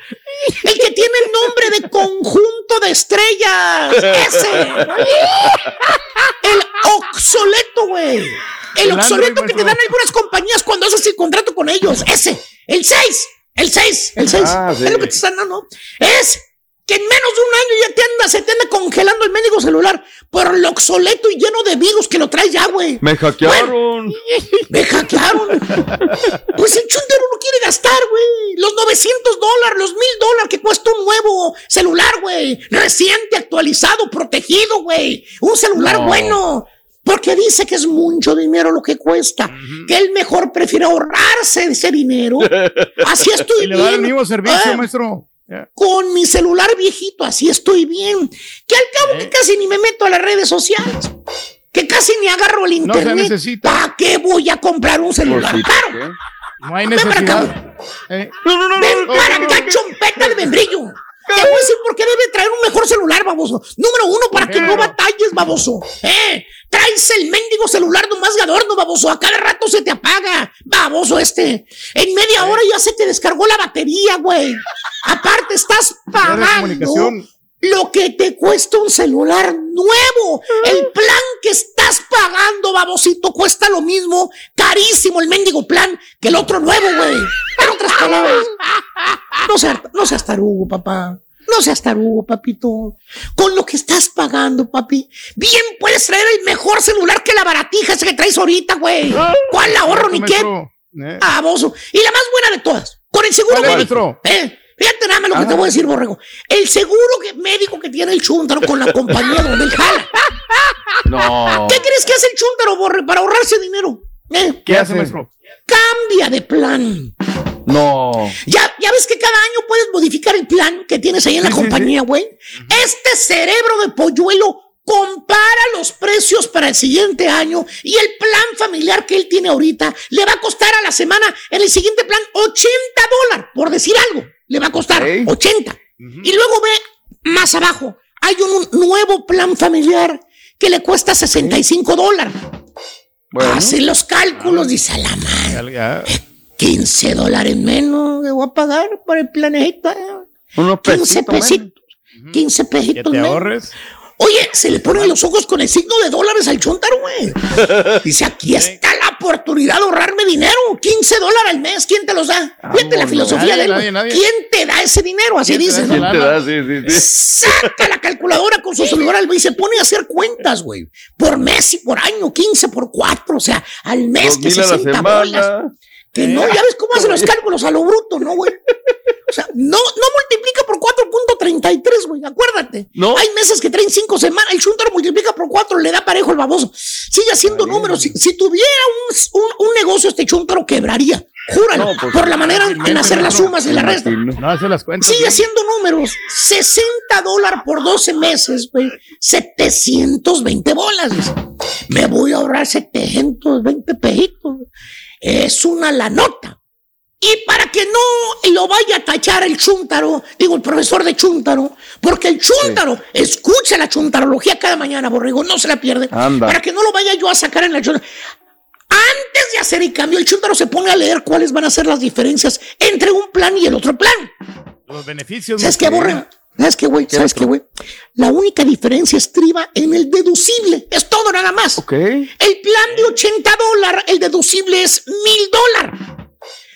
El que tiene el nombre de conjunto de estrellas. Ese. El obsoleto, güey. El, El obsoleto Android, que te dan algunas compañías cuando haces el contrato con ellos. Ese. El 6. El 6. El 6. Ah, sí. Es lo que te están dando. Es que en menos de un año ya te anda, se te anda congelando el mendigo celular por lo obsoleto y lleno de virus que lo traes ya, güey. Me hackearon. Me hackearon. Pues el chuntero no quiere gastar, güey. Los 900 dólares, los 1000 dólares que cuesta un nuevo celular, güey. Reciente, actualizado, protegido, güey. Un celular No. bueno. Porque dice que es mucho dinero lo que cuesta. Que él mejor prefiere ahorrarse ese dinero. Así estoy Y le da el bien. mismo servicio, Ah, maestro. Con mi celular viejito, así estoy bien. Que al cabo que casi ni me meto a las redes sociales. Que casi ni agarro el No se internet. necesita. ¿Para qué voy a comprar un celular? Pues. ¿qué? No hay Ven para necesidad. acá. Eh, Ven para acá, chompeta de membrillo. Te voy a decir por qué debe traer un mejor celular, baboso. Número uno, para que no batalles, baboso. Eh, traes el mendigo celular nomás de adorno, baboso. A cada rato se te apaga, baboso este. En media hora ya se te descargó la batería, güey. Aparte, estás pagando. Lo que te cuesta un celular nuevo. El plan que estás pagando, babosito, cuesta lo mismo, carísimo el mendigo plan que el otro nuevo, güey. En otras palabras, no seas, no seas tarugo, papá. No seas tarugo, papito. Con lo que estás pagando, papi, bien puedes traer el mejor celular que la baratija esa que traes ahorita, güey. ¿Cuál ahorro ni qué? Eh, Baboso. Y la más buena de todas, con el seguro ¿Cuál es, médico. Eh, fíjate nada más lo que te voy a decir, borrego. El seguro que- médico que tiene el chúntaro con la compañía donde él jala. No. ¿Qué crees que hace el chúntaro, borre, para ahorrarse dinero? Eh, ¿Qué hace, maestro? cambia de plan. No. Ya, ya ves que cada año puedes modificar el plan que tienes ahí en la Sí, compañía, güey. Este cerebro de polluelo compara los precios para el siguiente año y el plan familiar que él tiene ahorita le va a costar a la semana en el siguiente plan 80 dólares, por decir algo. Le va a costar Ok. 80. Y luego ve más abajo, hay un nuevo plan familiar que le cuesta 65 dólares. Hace los cálculos, dice a la madre. 15 dólares menos que voy a pagar por el planeta. Unos 15 pesitos. 15 pesitos. Que te menos. ahorres. Oye, se le ponen los ojos con el signo de dólares al chontaro, güey. Dice, aquí está la oportunidad de ahorrarme dinero. 15 dólares al mes. ¿Quién te los da? Fíjate la filosofía de él, Nadie, nadie. ¿Quién te da ese dinero? Así dice, ¿Quién ¿no? te da? Sí, sí, sí. Saca la calculadora con su celular, güey, y se pone a hacer cuentas, güey. Por mes y por año, 15 por 4, o sea, al mes Dos que mil a la 60 bolas. Que no, ya ves cómo hacen los cálculos a lo bruto, ¿no, güey? O sea, no, no multiplica por 4.33, güey, acuérdate. No. Hay meses que traen 5 semanas, el Chuntaro multiplica por 4, le da parejo el baboso. Sigue haciendo números. Si, si tuviera un, un- un negocio, este Chuntaro quebraría. Júralo, No, pues, por la manera en hacer las sumas y las restas. No hace las cuentas. Sigue haciendo números. 60 dólares por 12 meses, güey. 720 bolas. Me voy a ahorrar 720 pejitos. Es una la nota. Y para que no lo vaya a tachar el chúntaro, digo el profesor de chúntaro, porque el chúntaro escucha la chuntarología cada mañana, borrego, no se la pierde. Anda. Para que no lo vaya yo a sacar en la chúntaro. Antes de hacer el cambio, el chúntaro se pone a leer cuáles van a ser las diferencias entre un plan y el otro plan. Los beneficios. ¿Sabes qué, güey. ¿Sabes qué, güey? ¿Sabes qué, güey? La única diferencia estriba en el deducible. Es todo nada más. Ok. El plan de 80 dólares, el deducible es mil dólares.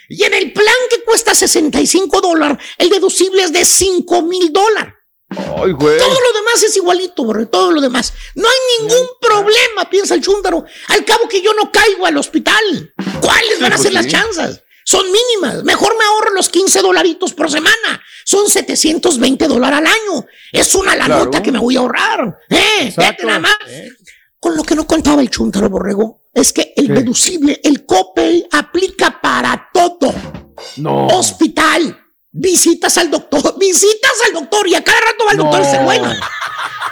Y en el plan que cuesta 65 dólares, el deducible es de 5 mil dólares. Ay, güey. Todo lo demás es igualito, borre, todo lo demás. No hay ningún problema, piensa el chúndaro. Al cabo que yo no caigo al hospital. ¿Cuáles van a pues ser las sí. chances? Son mínimas. Mejor me ahorro los 15 dolaritos por semana. Son 720 dólares al año. Es una la Claro. nota que me voy a ahorrar. Eh, vete nada más. Eh. Con lo que no contaba el chúntaro borrego es que el deducible, el copay, aplica para todo. No. Hospital, visitas al doctor, visitas al doctor y a cada rato va al doctor No. ese bueno.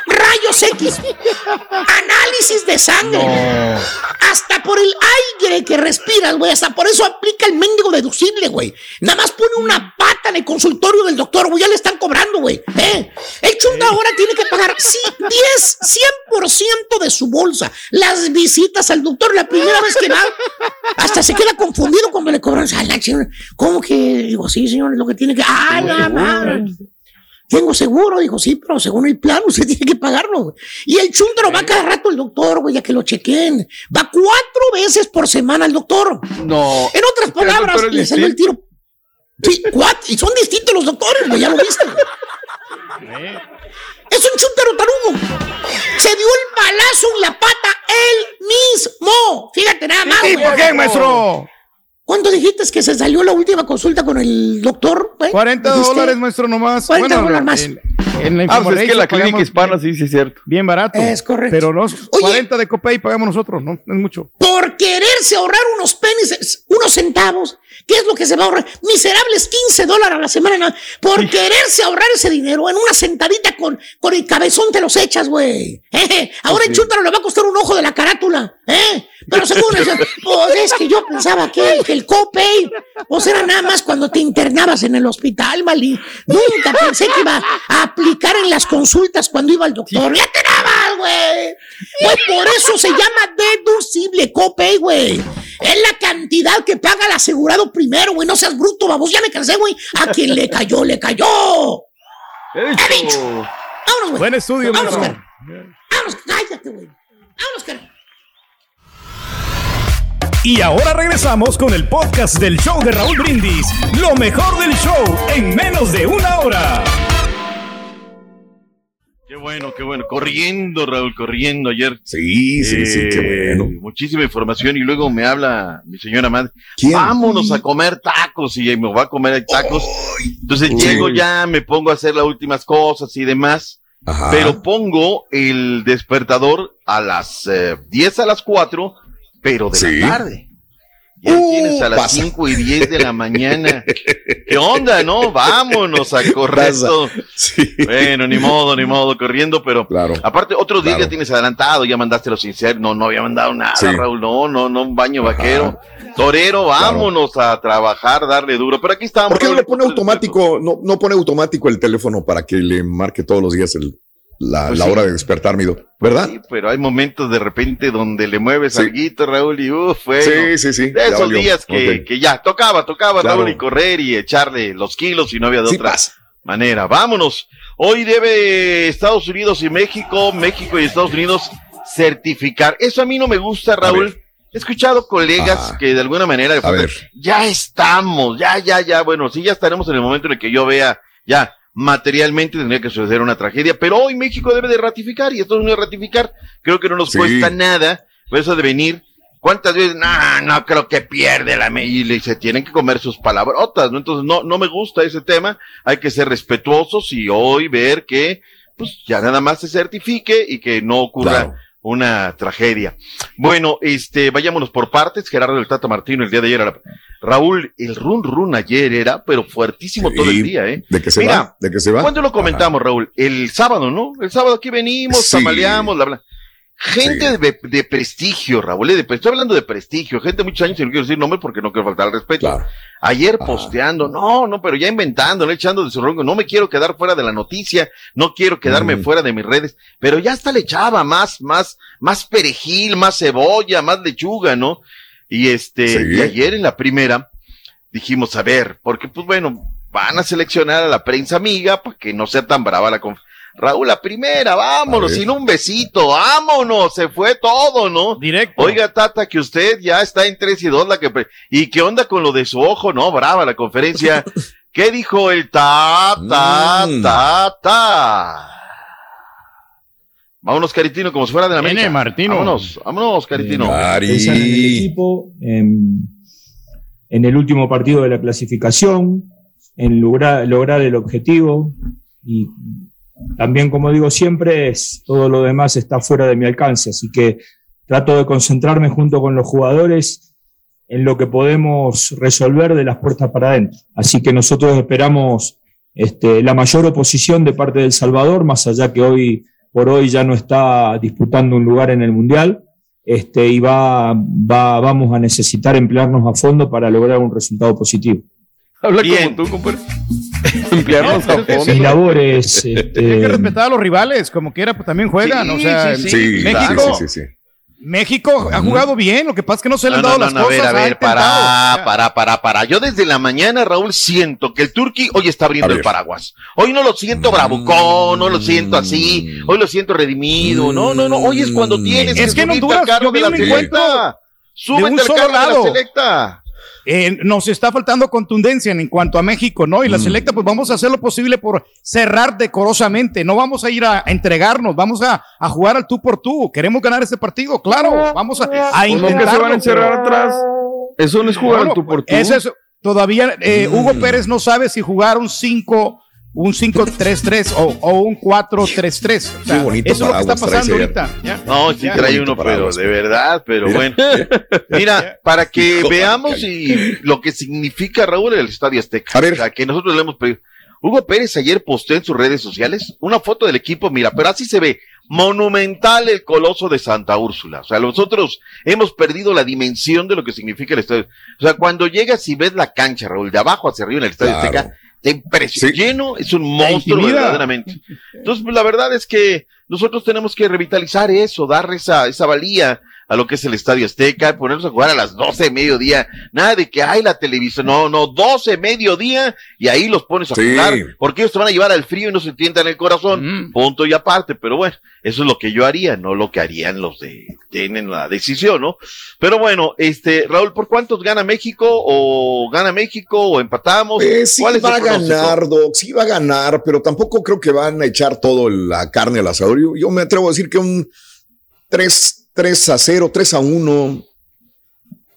Rayos X, análisis de sangre, No. hasta por el aire que respiras, güey, hasta por eso aplica el mendigo deducible, güey. Nada más pone una pata en el consultorio del doctor, güey, ya le están cobrando, güey. ¿eh? El chunta ahora tiene que pagar sí, 10, 100% de su bolsa. Las visitas al doctor, la primera vez que va, hasta se queda confundido cuando le cobran. La chingada, ¿Cómo que? Digo, sí, señor, es lo que tiene que. ¡Ah, la madre! Tengo seguro, dijo, sí, pero según el plan usted tiene que pagarlo. güey. Y el chúntaro va cada rato al doctor, güey, a que lo chequen. Va cuatro veces por semana al doctor. No. En otras ¿El palabras, le salió el tiro. Sí, cuatro, y son distintos los doctores, güey, ya lo viste. Es un chúntaro tarugo. Se dio el balazo en la pata él mismo. Fíjate nada más. ¿Y güey. por qué, maestro? ¿Cuánto dijiste que se salió la última consulta con el doctor? güey? 40 ¿Dijiste? dólares, maestro, nomás. 40 Bueno, dólares más. En, en la Ah, pues es que la clínica hispana sí, sí es cierto. Bien barato. Es correcto. Pero no, 40 de copay pagamos nosotros, ¿no? Es mucho. por quererse ahorrar unos penis, unos centavos. ¿Qué es lo que se va a ahorrar? Miserables 15 dólares a la semana. Por quererse ahorrar ese dinero en una sentadita con, con el cabezón te los echas, güey. Eh, Ahora el chúntaro le va a costar un ojo de la carátula. ¿eh? Pero según eso, pues es que yo pensaba que, que el copay, pues era nada más cuando te internabas en el hospital, Mali. Nunca pensé que iba a aplicar en las consultas cuando iba al doctor. Ya te dabas, güey. Pues por eso se llama deducible copay, güey. Es la cantidad que paga el asegurado primero, güey. No seas bruto, vamos. Ya me cansé, güey. A quien le cayó, le cayó. He dicho. Vámonos, güey. Buen estudio, Vámonos, cara. Vámonos, cállate, güey. Vámonos, cara. Y ahora regresamos con el podcast del show de Raúl Brindis. Lo mejor del show en menos de una hora. Qué bueno, qué bueno. Corriendo, Raúl, corriendo ayer. Sí, sí, sí, qué Eh, bueno. Muchísima información y luego me habla mi señora madre. ¿Quién? Vámonos a comer tacos y me va a comer tacos. Entonces Uy. llego ya, me pongo a hacer las últimas cosas y demás. Ajá. Pero pongo el despertador a las eh, 10 a las 4, pero de Sí. la tarde. Y ahí Uh, tienes a las pasa. 5 y 10 de la mañana. ¿Qué onda, no? Vámonos a correr. Todo. Bueno, ni modo, ni modo, corriendo, pero Claro. aparte, otros días Claro. ya tienes adelantado, ya mandaste los sinceros. No, no había mandado nada, Sí. Raúl. No, no, no, un baño vaquero. Torero, vámonos a trabajar, darle duro. Pero aquí estamos. ¿Por qué no le pone automático, no, no pone automático el teléfono para que le marque todos los días el- la, Pues la sí. hora de despertar, Mido? ¿Verdad? Sí, pero hay momentos de repente donde le mueves Sí. alguito, Raúl, y uff, bueno. Sí, sí, sí, De esos días que, que ya tocaba, tocaba, Claro. Raúl, y correr y echarle los kilos y no había de Sí otra pasa. manera. Vámonos. Hoy debe Estados Unidos y México, México y Estados Unidos certificar. Eso a mí no me gusta, Raúl. He escuchado colegas Ah. que de alguna manera ya estamos, ya, ya, ya, bueno, sí, ya estaremos en el momento en el que yo vea, ya, materialmente tendría que suceder una tragedia, pero hoy México debe de ratificar y Estados Unidos ratificar, creo que no nos Sí. cuesta nada, por eso de venir, ¿cuántas veces? No, no creo que pierde la y se tienen que comer sus palabrotas, ¿no? Entonces no, no me gusta ese tema, hay que ser respetuosos y hoy ver que, pues, ya nada más se certifique y que no ocurra Claro. Una tragedia. Bueno, este, vayámonos por partes. Gerardo del Tata Martino el día de ayer era, Raúl, el run run ayer era, pero fuertísimo todo el día, ¿eh? ¿De que se Mira, va? ¿De que se va? ¿Cuándo lo comentamos, Raúl? El sábado, ¿no? El sábado aquí venimos, Sí. tamaleamos, bla, bla. Gente de, de prestigio, Raúl, eh, de- estoy hablando de prestigio, gente de muchos años, y no quiero decir nombre porque no quiero faltar al respeto. Claro. Ayer posteando, no, no, pero ya inventando, ¿no? echando de su ronco, no me quiero quedar fuera de la noticia, no quiero quedarme Mm. fuera de mis redes, pero ya hasta le echaba más, más, más perejil, más cebolla, más lechuga, ¿no? Y este, Sí. y ayer en la primera dijimos, a ver, porque pues bueno, van a seleccionar a la prensa amiga para que no sea tan brava la conf Raúl, la primera, vámonos, sin un besito, vámonos, se fue todo, ¿no? Directo. Oiga, Tata, que usted ya está en 3 y 2, la que pre- ¿y qué onda con lo de su ojo? No, brava la conferencia. ¿Qué dijo el ta, ta, Mm. ta, ta? Vámonos, Caritino, como si fuera de la Viene América. Martino. Vámonos, vámonos, Caritino. Cari. Pensar en el equipo, en, en el último partido de la clasificación, en lograr, lograr el objetivo y también, como digo siempre, es, todo lo demás está fuera de mi alcance, así que trato de concentrarme junto con los jugadores en lo que podemos resolver de las puertas para adentro. Así que nosotros esperamos este, la mayor oposición de parte del Salvador, más allá que hoy por hoy ya no está disputando un lugar en el Mundial, este, y va, va, vamos a necesitar emplearnos a fondo para lograr un resultado positivo. Habla Bien. como tú, compadre. Emplearnos a No, pero es fondo. Mi labor es Hay que este, respetar a los rivales, como quiera, pues también juegan. Sí, o sea, sí, Sí, México, sí, sí, sí. México ha jugado bien, lo que pasa es que no se le han No, dado no, las no, a cosas. ver, a ver, para, para, para, para. Yo desde la mañana, Raúl, siento que el Turqui hoy está abriendo el paraguas. Hoy no lo siento bravucón, no lo siento así, hoy lo siento redimido. No, no, no, hoy es cuando tienes Es que Honduras al carro yo vi de la un encuentro Súbete un al solo carro de la lado. selecta. Eh, nos está faltando contundencia en, cuanto a México, ¿no? Y Mm. la selecta, pues vamos a hacer lo posible por cerrar decorosamente. No vamos a ir a, entregarnos, vamos a, a jugar al tú por tú. Queremos ganar ese partido, claro. Vamos a, a ¿Cómo que intentarlo. se van a encerrar atrás? Eso no es jugar Bueno, al tú por tú. Eso es, todavía eh, Mm. Hugo Pérez no sabe si jugar un 5 un 5-3-3 o, o un 4-3-3. O sea, bonito eso es lo que está pasando ahorita. Ya. No, sí Ya. trae uno, pero de verdad, pero Mira. bueno. Mira, para que Hijo, veamos y lo que significa Raúl el Estadio Azteca. A ver. O sea, que nosotros le hemos pedido. Hugo Pérez ayer posteó en sus redes sociales una foto del equipo, mira, pero así se ve. Monumental el coloso de Santa Úrsula. O sea, nosotros hemos perdido la dimensión de lo que significa el estadio. O sea, cuando llegas y ves la cancha, Raúl, de abajo hacia arriba en el estadio Claro. Azteca, te impresiona. Sí. Lleno, es un monstruo verdaderamente. Entonces, pues, la verdad es que nosotros tenemos que revitalizar eso, darle esa, esa valía a lo que es el Estadio Azteca, ponernos a jugar a las 12 de mediodía. Nada de que hay la televisión, no, no, 12 de mediodía y ahí los pones a Sí. jugar, porque ellos te van a llevar al frío y no se tientan el corazón. Mm. Punto y aparte, pero bueno, eso es lo que yo haría, no lo que harían los de, tienen la decisión, ¿no? Pero bueno, este, Raúl, ¿por cuántos gana México? ¿O gana México? ¿O empatamos? Pues sí ¿Cuál es va a ganar, Doc, sí va a ganar, pero tampoco creo que van a echar todo la carne al asador. Yo, yo me atrevo a decir que un 3, 3 a 0, 3 a 1.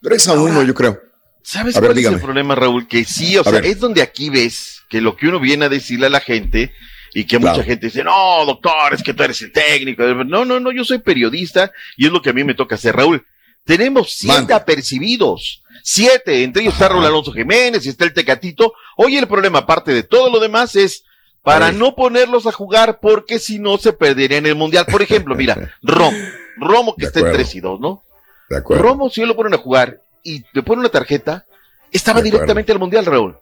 3 a 1, yo creo. ¿Sabes A ver, cuál es el problema, Raúl? Que sí, o A sea, ver. es donde aquí ves que lo que uno viene a decirle a la gente y que Claro. mucha gente dice, no, doctor, es que tú eres el técnico. No, no, no, yo soy periodista y es lo que a mí me toca hacer, Raúl. tenemos siete apercibidos. Siete, entre ellos está Raúl Alonso Jiménez y está el Tecatito. Hoy el problema, aparte de todo lo demás, es para no ponerlos a jugar porque si no se perdería en el Mundial. Por ejemplo, mira, Romo, Romo que está en 3 y 2, ¿no? De acuerdo. Romo, si lo ponen a jugar y te ponen una tarjeta, estaba De directamente al Mundial, Raúl.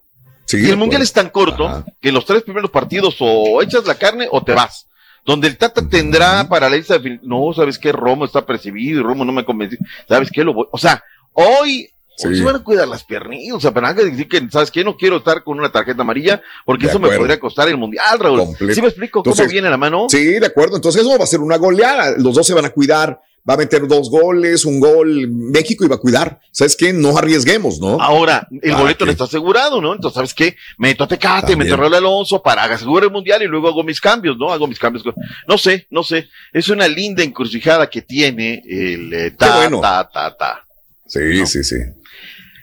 Sí, y el Mundial es tan corto que en los tres primeros partidos o echas la carne o te vas. Donde el Tata tendrá para la lista de No, ¿sabes qué? Romo está percibido y Romo no me convenció. ¿Sabes qué? Lo voy... O sea, hoy... Sí. se van a cuidar las piernitas, o sea, para que decir que, ¿sabes qué? No quiero estar con una tarjeta amarilla porque De eso me podría costar el mundial, Raúl. Completo. ¿Sí me explico cómo viene la mano? Sí, de acuerdo. Entonces eso va a ser una goleada. Los dos se van a cuidar. Va a meter dos goles, un gol. México iba a cuidar. ¿Sabes qué? No arriesguemos, ¿no? Ahora, el ¿Para boleto no está asegurado, ¿no? Entonces, ¿sabes qué? Meto a Tecate, También. meto a Raúl Alonso para asegurar el mundial y luego hago mis cambios, ¿no? Hago mis cambios. No sé, no sé. Es una linda encrucijada que tiene el eh, ta, bueno. ta, ta, ta. Sí, sí, sí.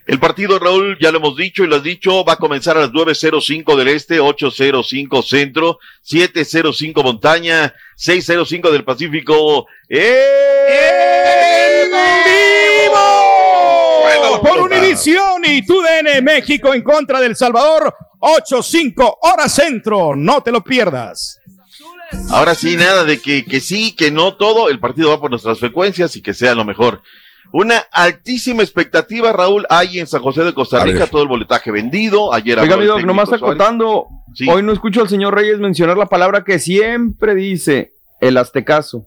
El partido, Raúl, ya lo hemos dicho y lo has dicho, va a comenzar a las 9.05 del Este, 8.05 Centro, 7.05 Montaña, 6.05 del Pacífico. ¡En vivo! por Univisión y TUDN México en contra del Salvador, 8-5 hora centro. No te lo pierdas. Ahora sí, nada de que, que sí, que no todo, el partido va por nuestras frecuencias y que sea lo mejor. Una altísima expectativa, Raúl, hay en San José de Costa Rica, todo el boletaje vendido. Ayer Oiga, habló mi el Doc, técnico nomás Suárez. acotando. Sí. Hoy no escucho al señor Reyes mencionar la palabra que siempre dice, el aztecaso.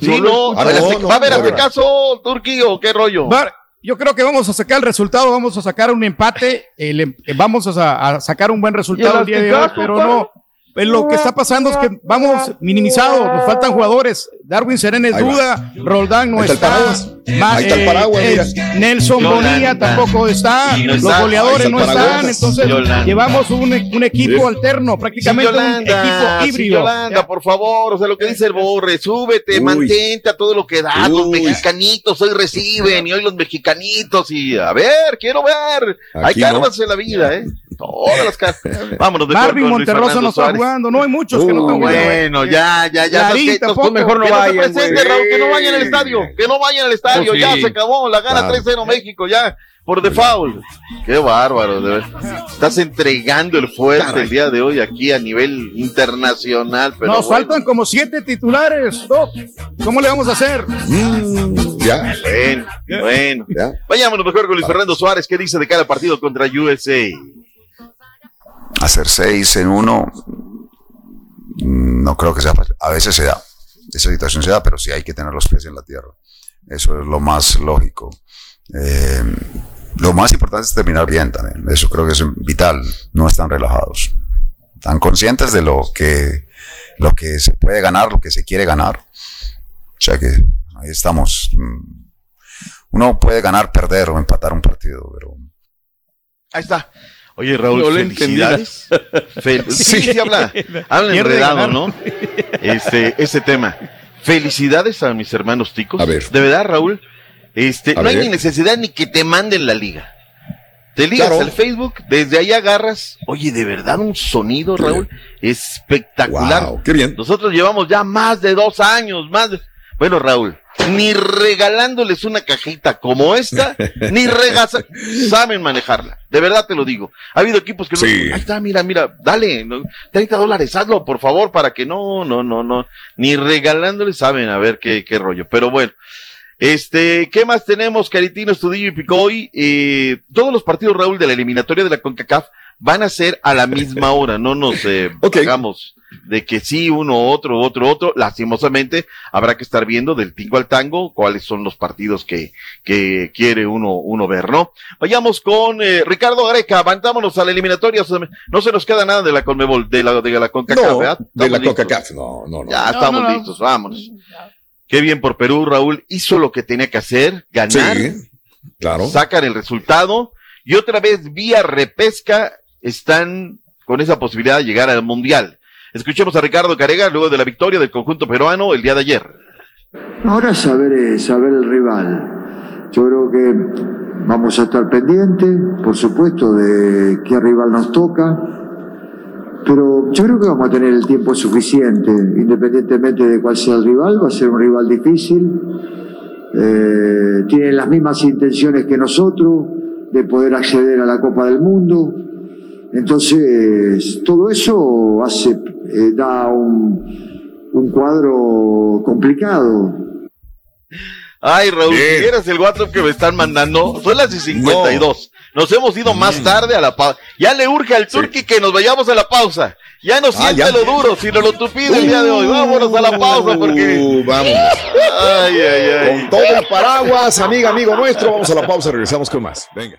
Sí, no, a ver, ¿va a haber Aztecaso, Turquí, o qué rollo? Va- Yo creo que vamos a sacar el resultado, vamos a sacar un empate, el em- vamos a, sa- a sacar un buen resultado el día de hoy, pero no. Pues lo que está pasando es que vamos minimizados, nos faltan jugadores. Darwin Serena es Ahí va. duda, Roldán no Ahí está el eh, paraguas, eh. Nelson Yolanda. Bonilla tampoco está, no los está. goleadores no están, entonces Yolanda. llevamos un, un equipo Sí. alterno, Sí, prácticamente un equipo sí, híbrido. Yolanda, por favor, o sea, lo que dice el Borre, súbete, Uy. mantente a todo lo que da, los mexicanitos hoy reciben, y hoy los mexicanitos, y a ver, quiero ver, hay no. karmas en la vida, ¿eh? Todas las caras. Vámonos, mejor Marvin con Luis Monterrosa Fernando no está Suárez. Jugando, no hay muchos que no Uh, están jugando. Bueno, ya, ya, ya. Entonces, Mejor no que no se vayan, presente. Raúl, que no vayan al estadio, que no vayan al estadio, Pues ya se acabó, la gana Claro. 3-0 México, ya, por default. Qué bárbaro, de verdad. Estás entregando el fuerte Caray. el día de hoy aquí a nivel internacional, pero Nos bueno. faltan como siete titulares, Doc. ¿Cómo le vamos a hacer? Mm, ya. Bueno, bueno. Ya. Vayámonos mejor con Luis Fernando Suárez. ¿Qué dice de cada partido contra USA? hacer seis en uno, no creo que sea fácil. A veces se da, esa situación se da, pero sí hay que tener los pies en la tierra. Eso es lo más lógico. Eh, lo más importante es terminar bien también. Eso creo que es vital. No están relajados. Están conscientes de lo que, lo que se puede ganar, lo que se quiere ganar. O sea que ahí estamos. Mm, Uno puede ganar, perder o empatar un partido, pero Ahí está. Oye, Raúl, No felicidades. Fel- sí, sí, habla, habla enredado. ¿no? Este, ese tema. Felicidades a mis hermanos ticos. A ver. De verdad, Raúl. Este, A no hay ni necesidad ni que te manden la liga. Te ligas Claro. al Facebook, desde ahí agarras. Oye, de verdad, un sonido, Qué Raúl, espectacular. Wow, qué bien. Nosotros llevamos ya más de dos años, más de... Bueno, Raúl, ni regalándoles una cajita como esta, ni regasa... saben manejarla. De verdad te lo digo. Ha habido equipos que no... Sí. Ahí está, mira, mira, dale, no, 30 dólares, hazlo, por favor, para que no, no, no, no. Ni regalándoles saben a ver qué, qué rollo. Pero bueno. Este, ¿qué más tenemos, Caritino, Estudillo y Picoy? Eh, todos los partidos, Raúl, de la eliminatoria de la CONCACAF van a ser a la misma hora, no nos eh, Ok. hagamos de que sí, uno, otro, otro, otro. Lastimosamente, habrá que estar viendo del tingo al tango cuáles son los partidos que, que quiere uno, uno ver, ¿no? Vayamos con eh, Ricardo Gareca, avanzámonos a la eliminatoria. No se nos queda nada de la Conmebol, de la, de la CONCACAF, No, ¿verdad? de la. CONCACAF. No, no, no. Ya No, estamos no, no. listos, vámonos. Qué bien por Perú, Raúl. Hizo lo que tenía que hacer, ganar, Sí, claro. sacan el resultado y otra vez vía repesca están con esa posibilidad de llegar al Mundial. Escuchemos a Ricardo Carega luego de la victoria del conjunto peruano el día de ayer. Ahora saber, eh, saber el rival. Yo creo que vamos a estar pendientes, por supuesto, de qué rival nos toca. Pero yo creo que vamos a tener el tiempo suficiente, independientemente de cuál sea el rival, va a ser un rival difícil. eh, tienen las mismas intenciones que nosotros de poder acceder a la Copa del Mundo. Entonces, todo eso hace, eh, da un, un cuadro complicado. Ay, Raúl, si vieras el WhatsApp que me están mandando, son las y 52. Nos hemos ido más tarde a la pausa. Ya le urge al Turqui que nos vayamos a la pausa. Ya no siente ya. lo duro, sino lo tupido el día de hoy. Vámonos a la pausa porque. vamos. Ay, ay, ay. Con todo el paraguas, amiga, amigo nuestro. Vamos a la pausa, regresamos con más. Venga.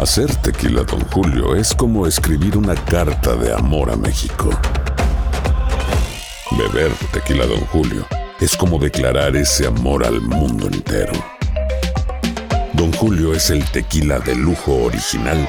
Hacer tequila, Don Julio, es como escribir una carta de amor a México. Beber tequila, Don Julio, es como declarar ese amor al mundo entero. Don Julio es el tequila de lujo original,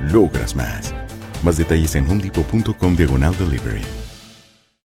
logras más. Más detalles en homedepot.com diagonal delivery.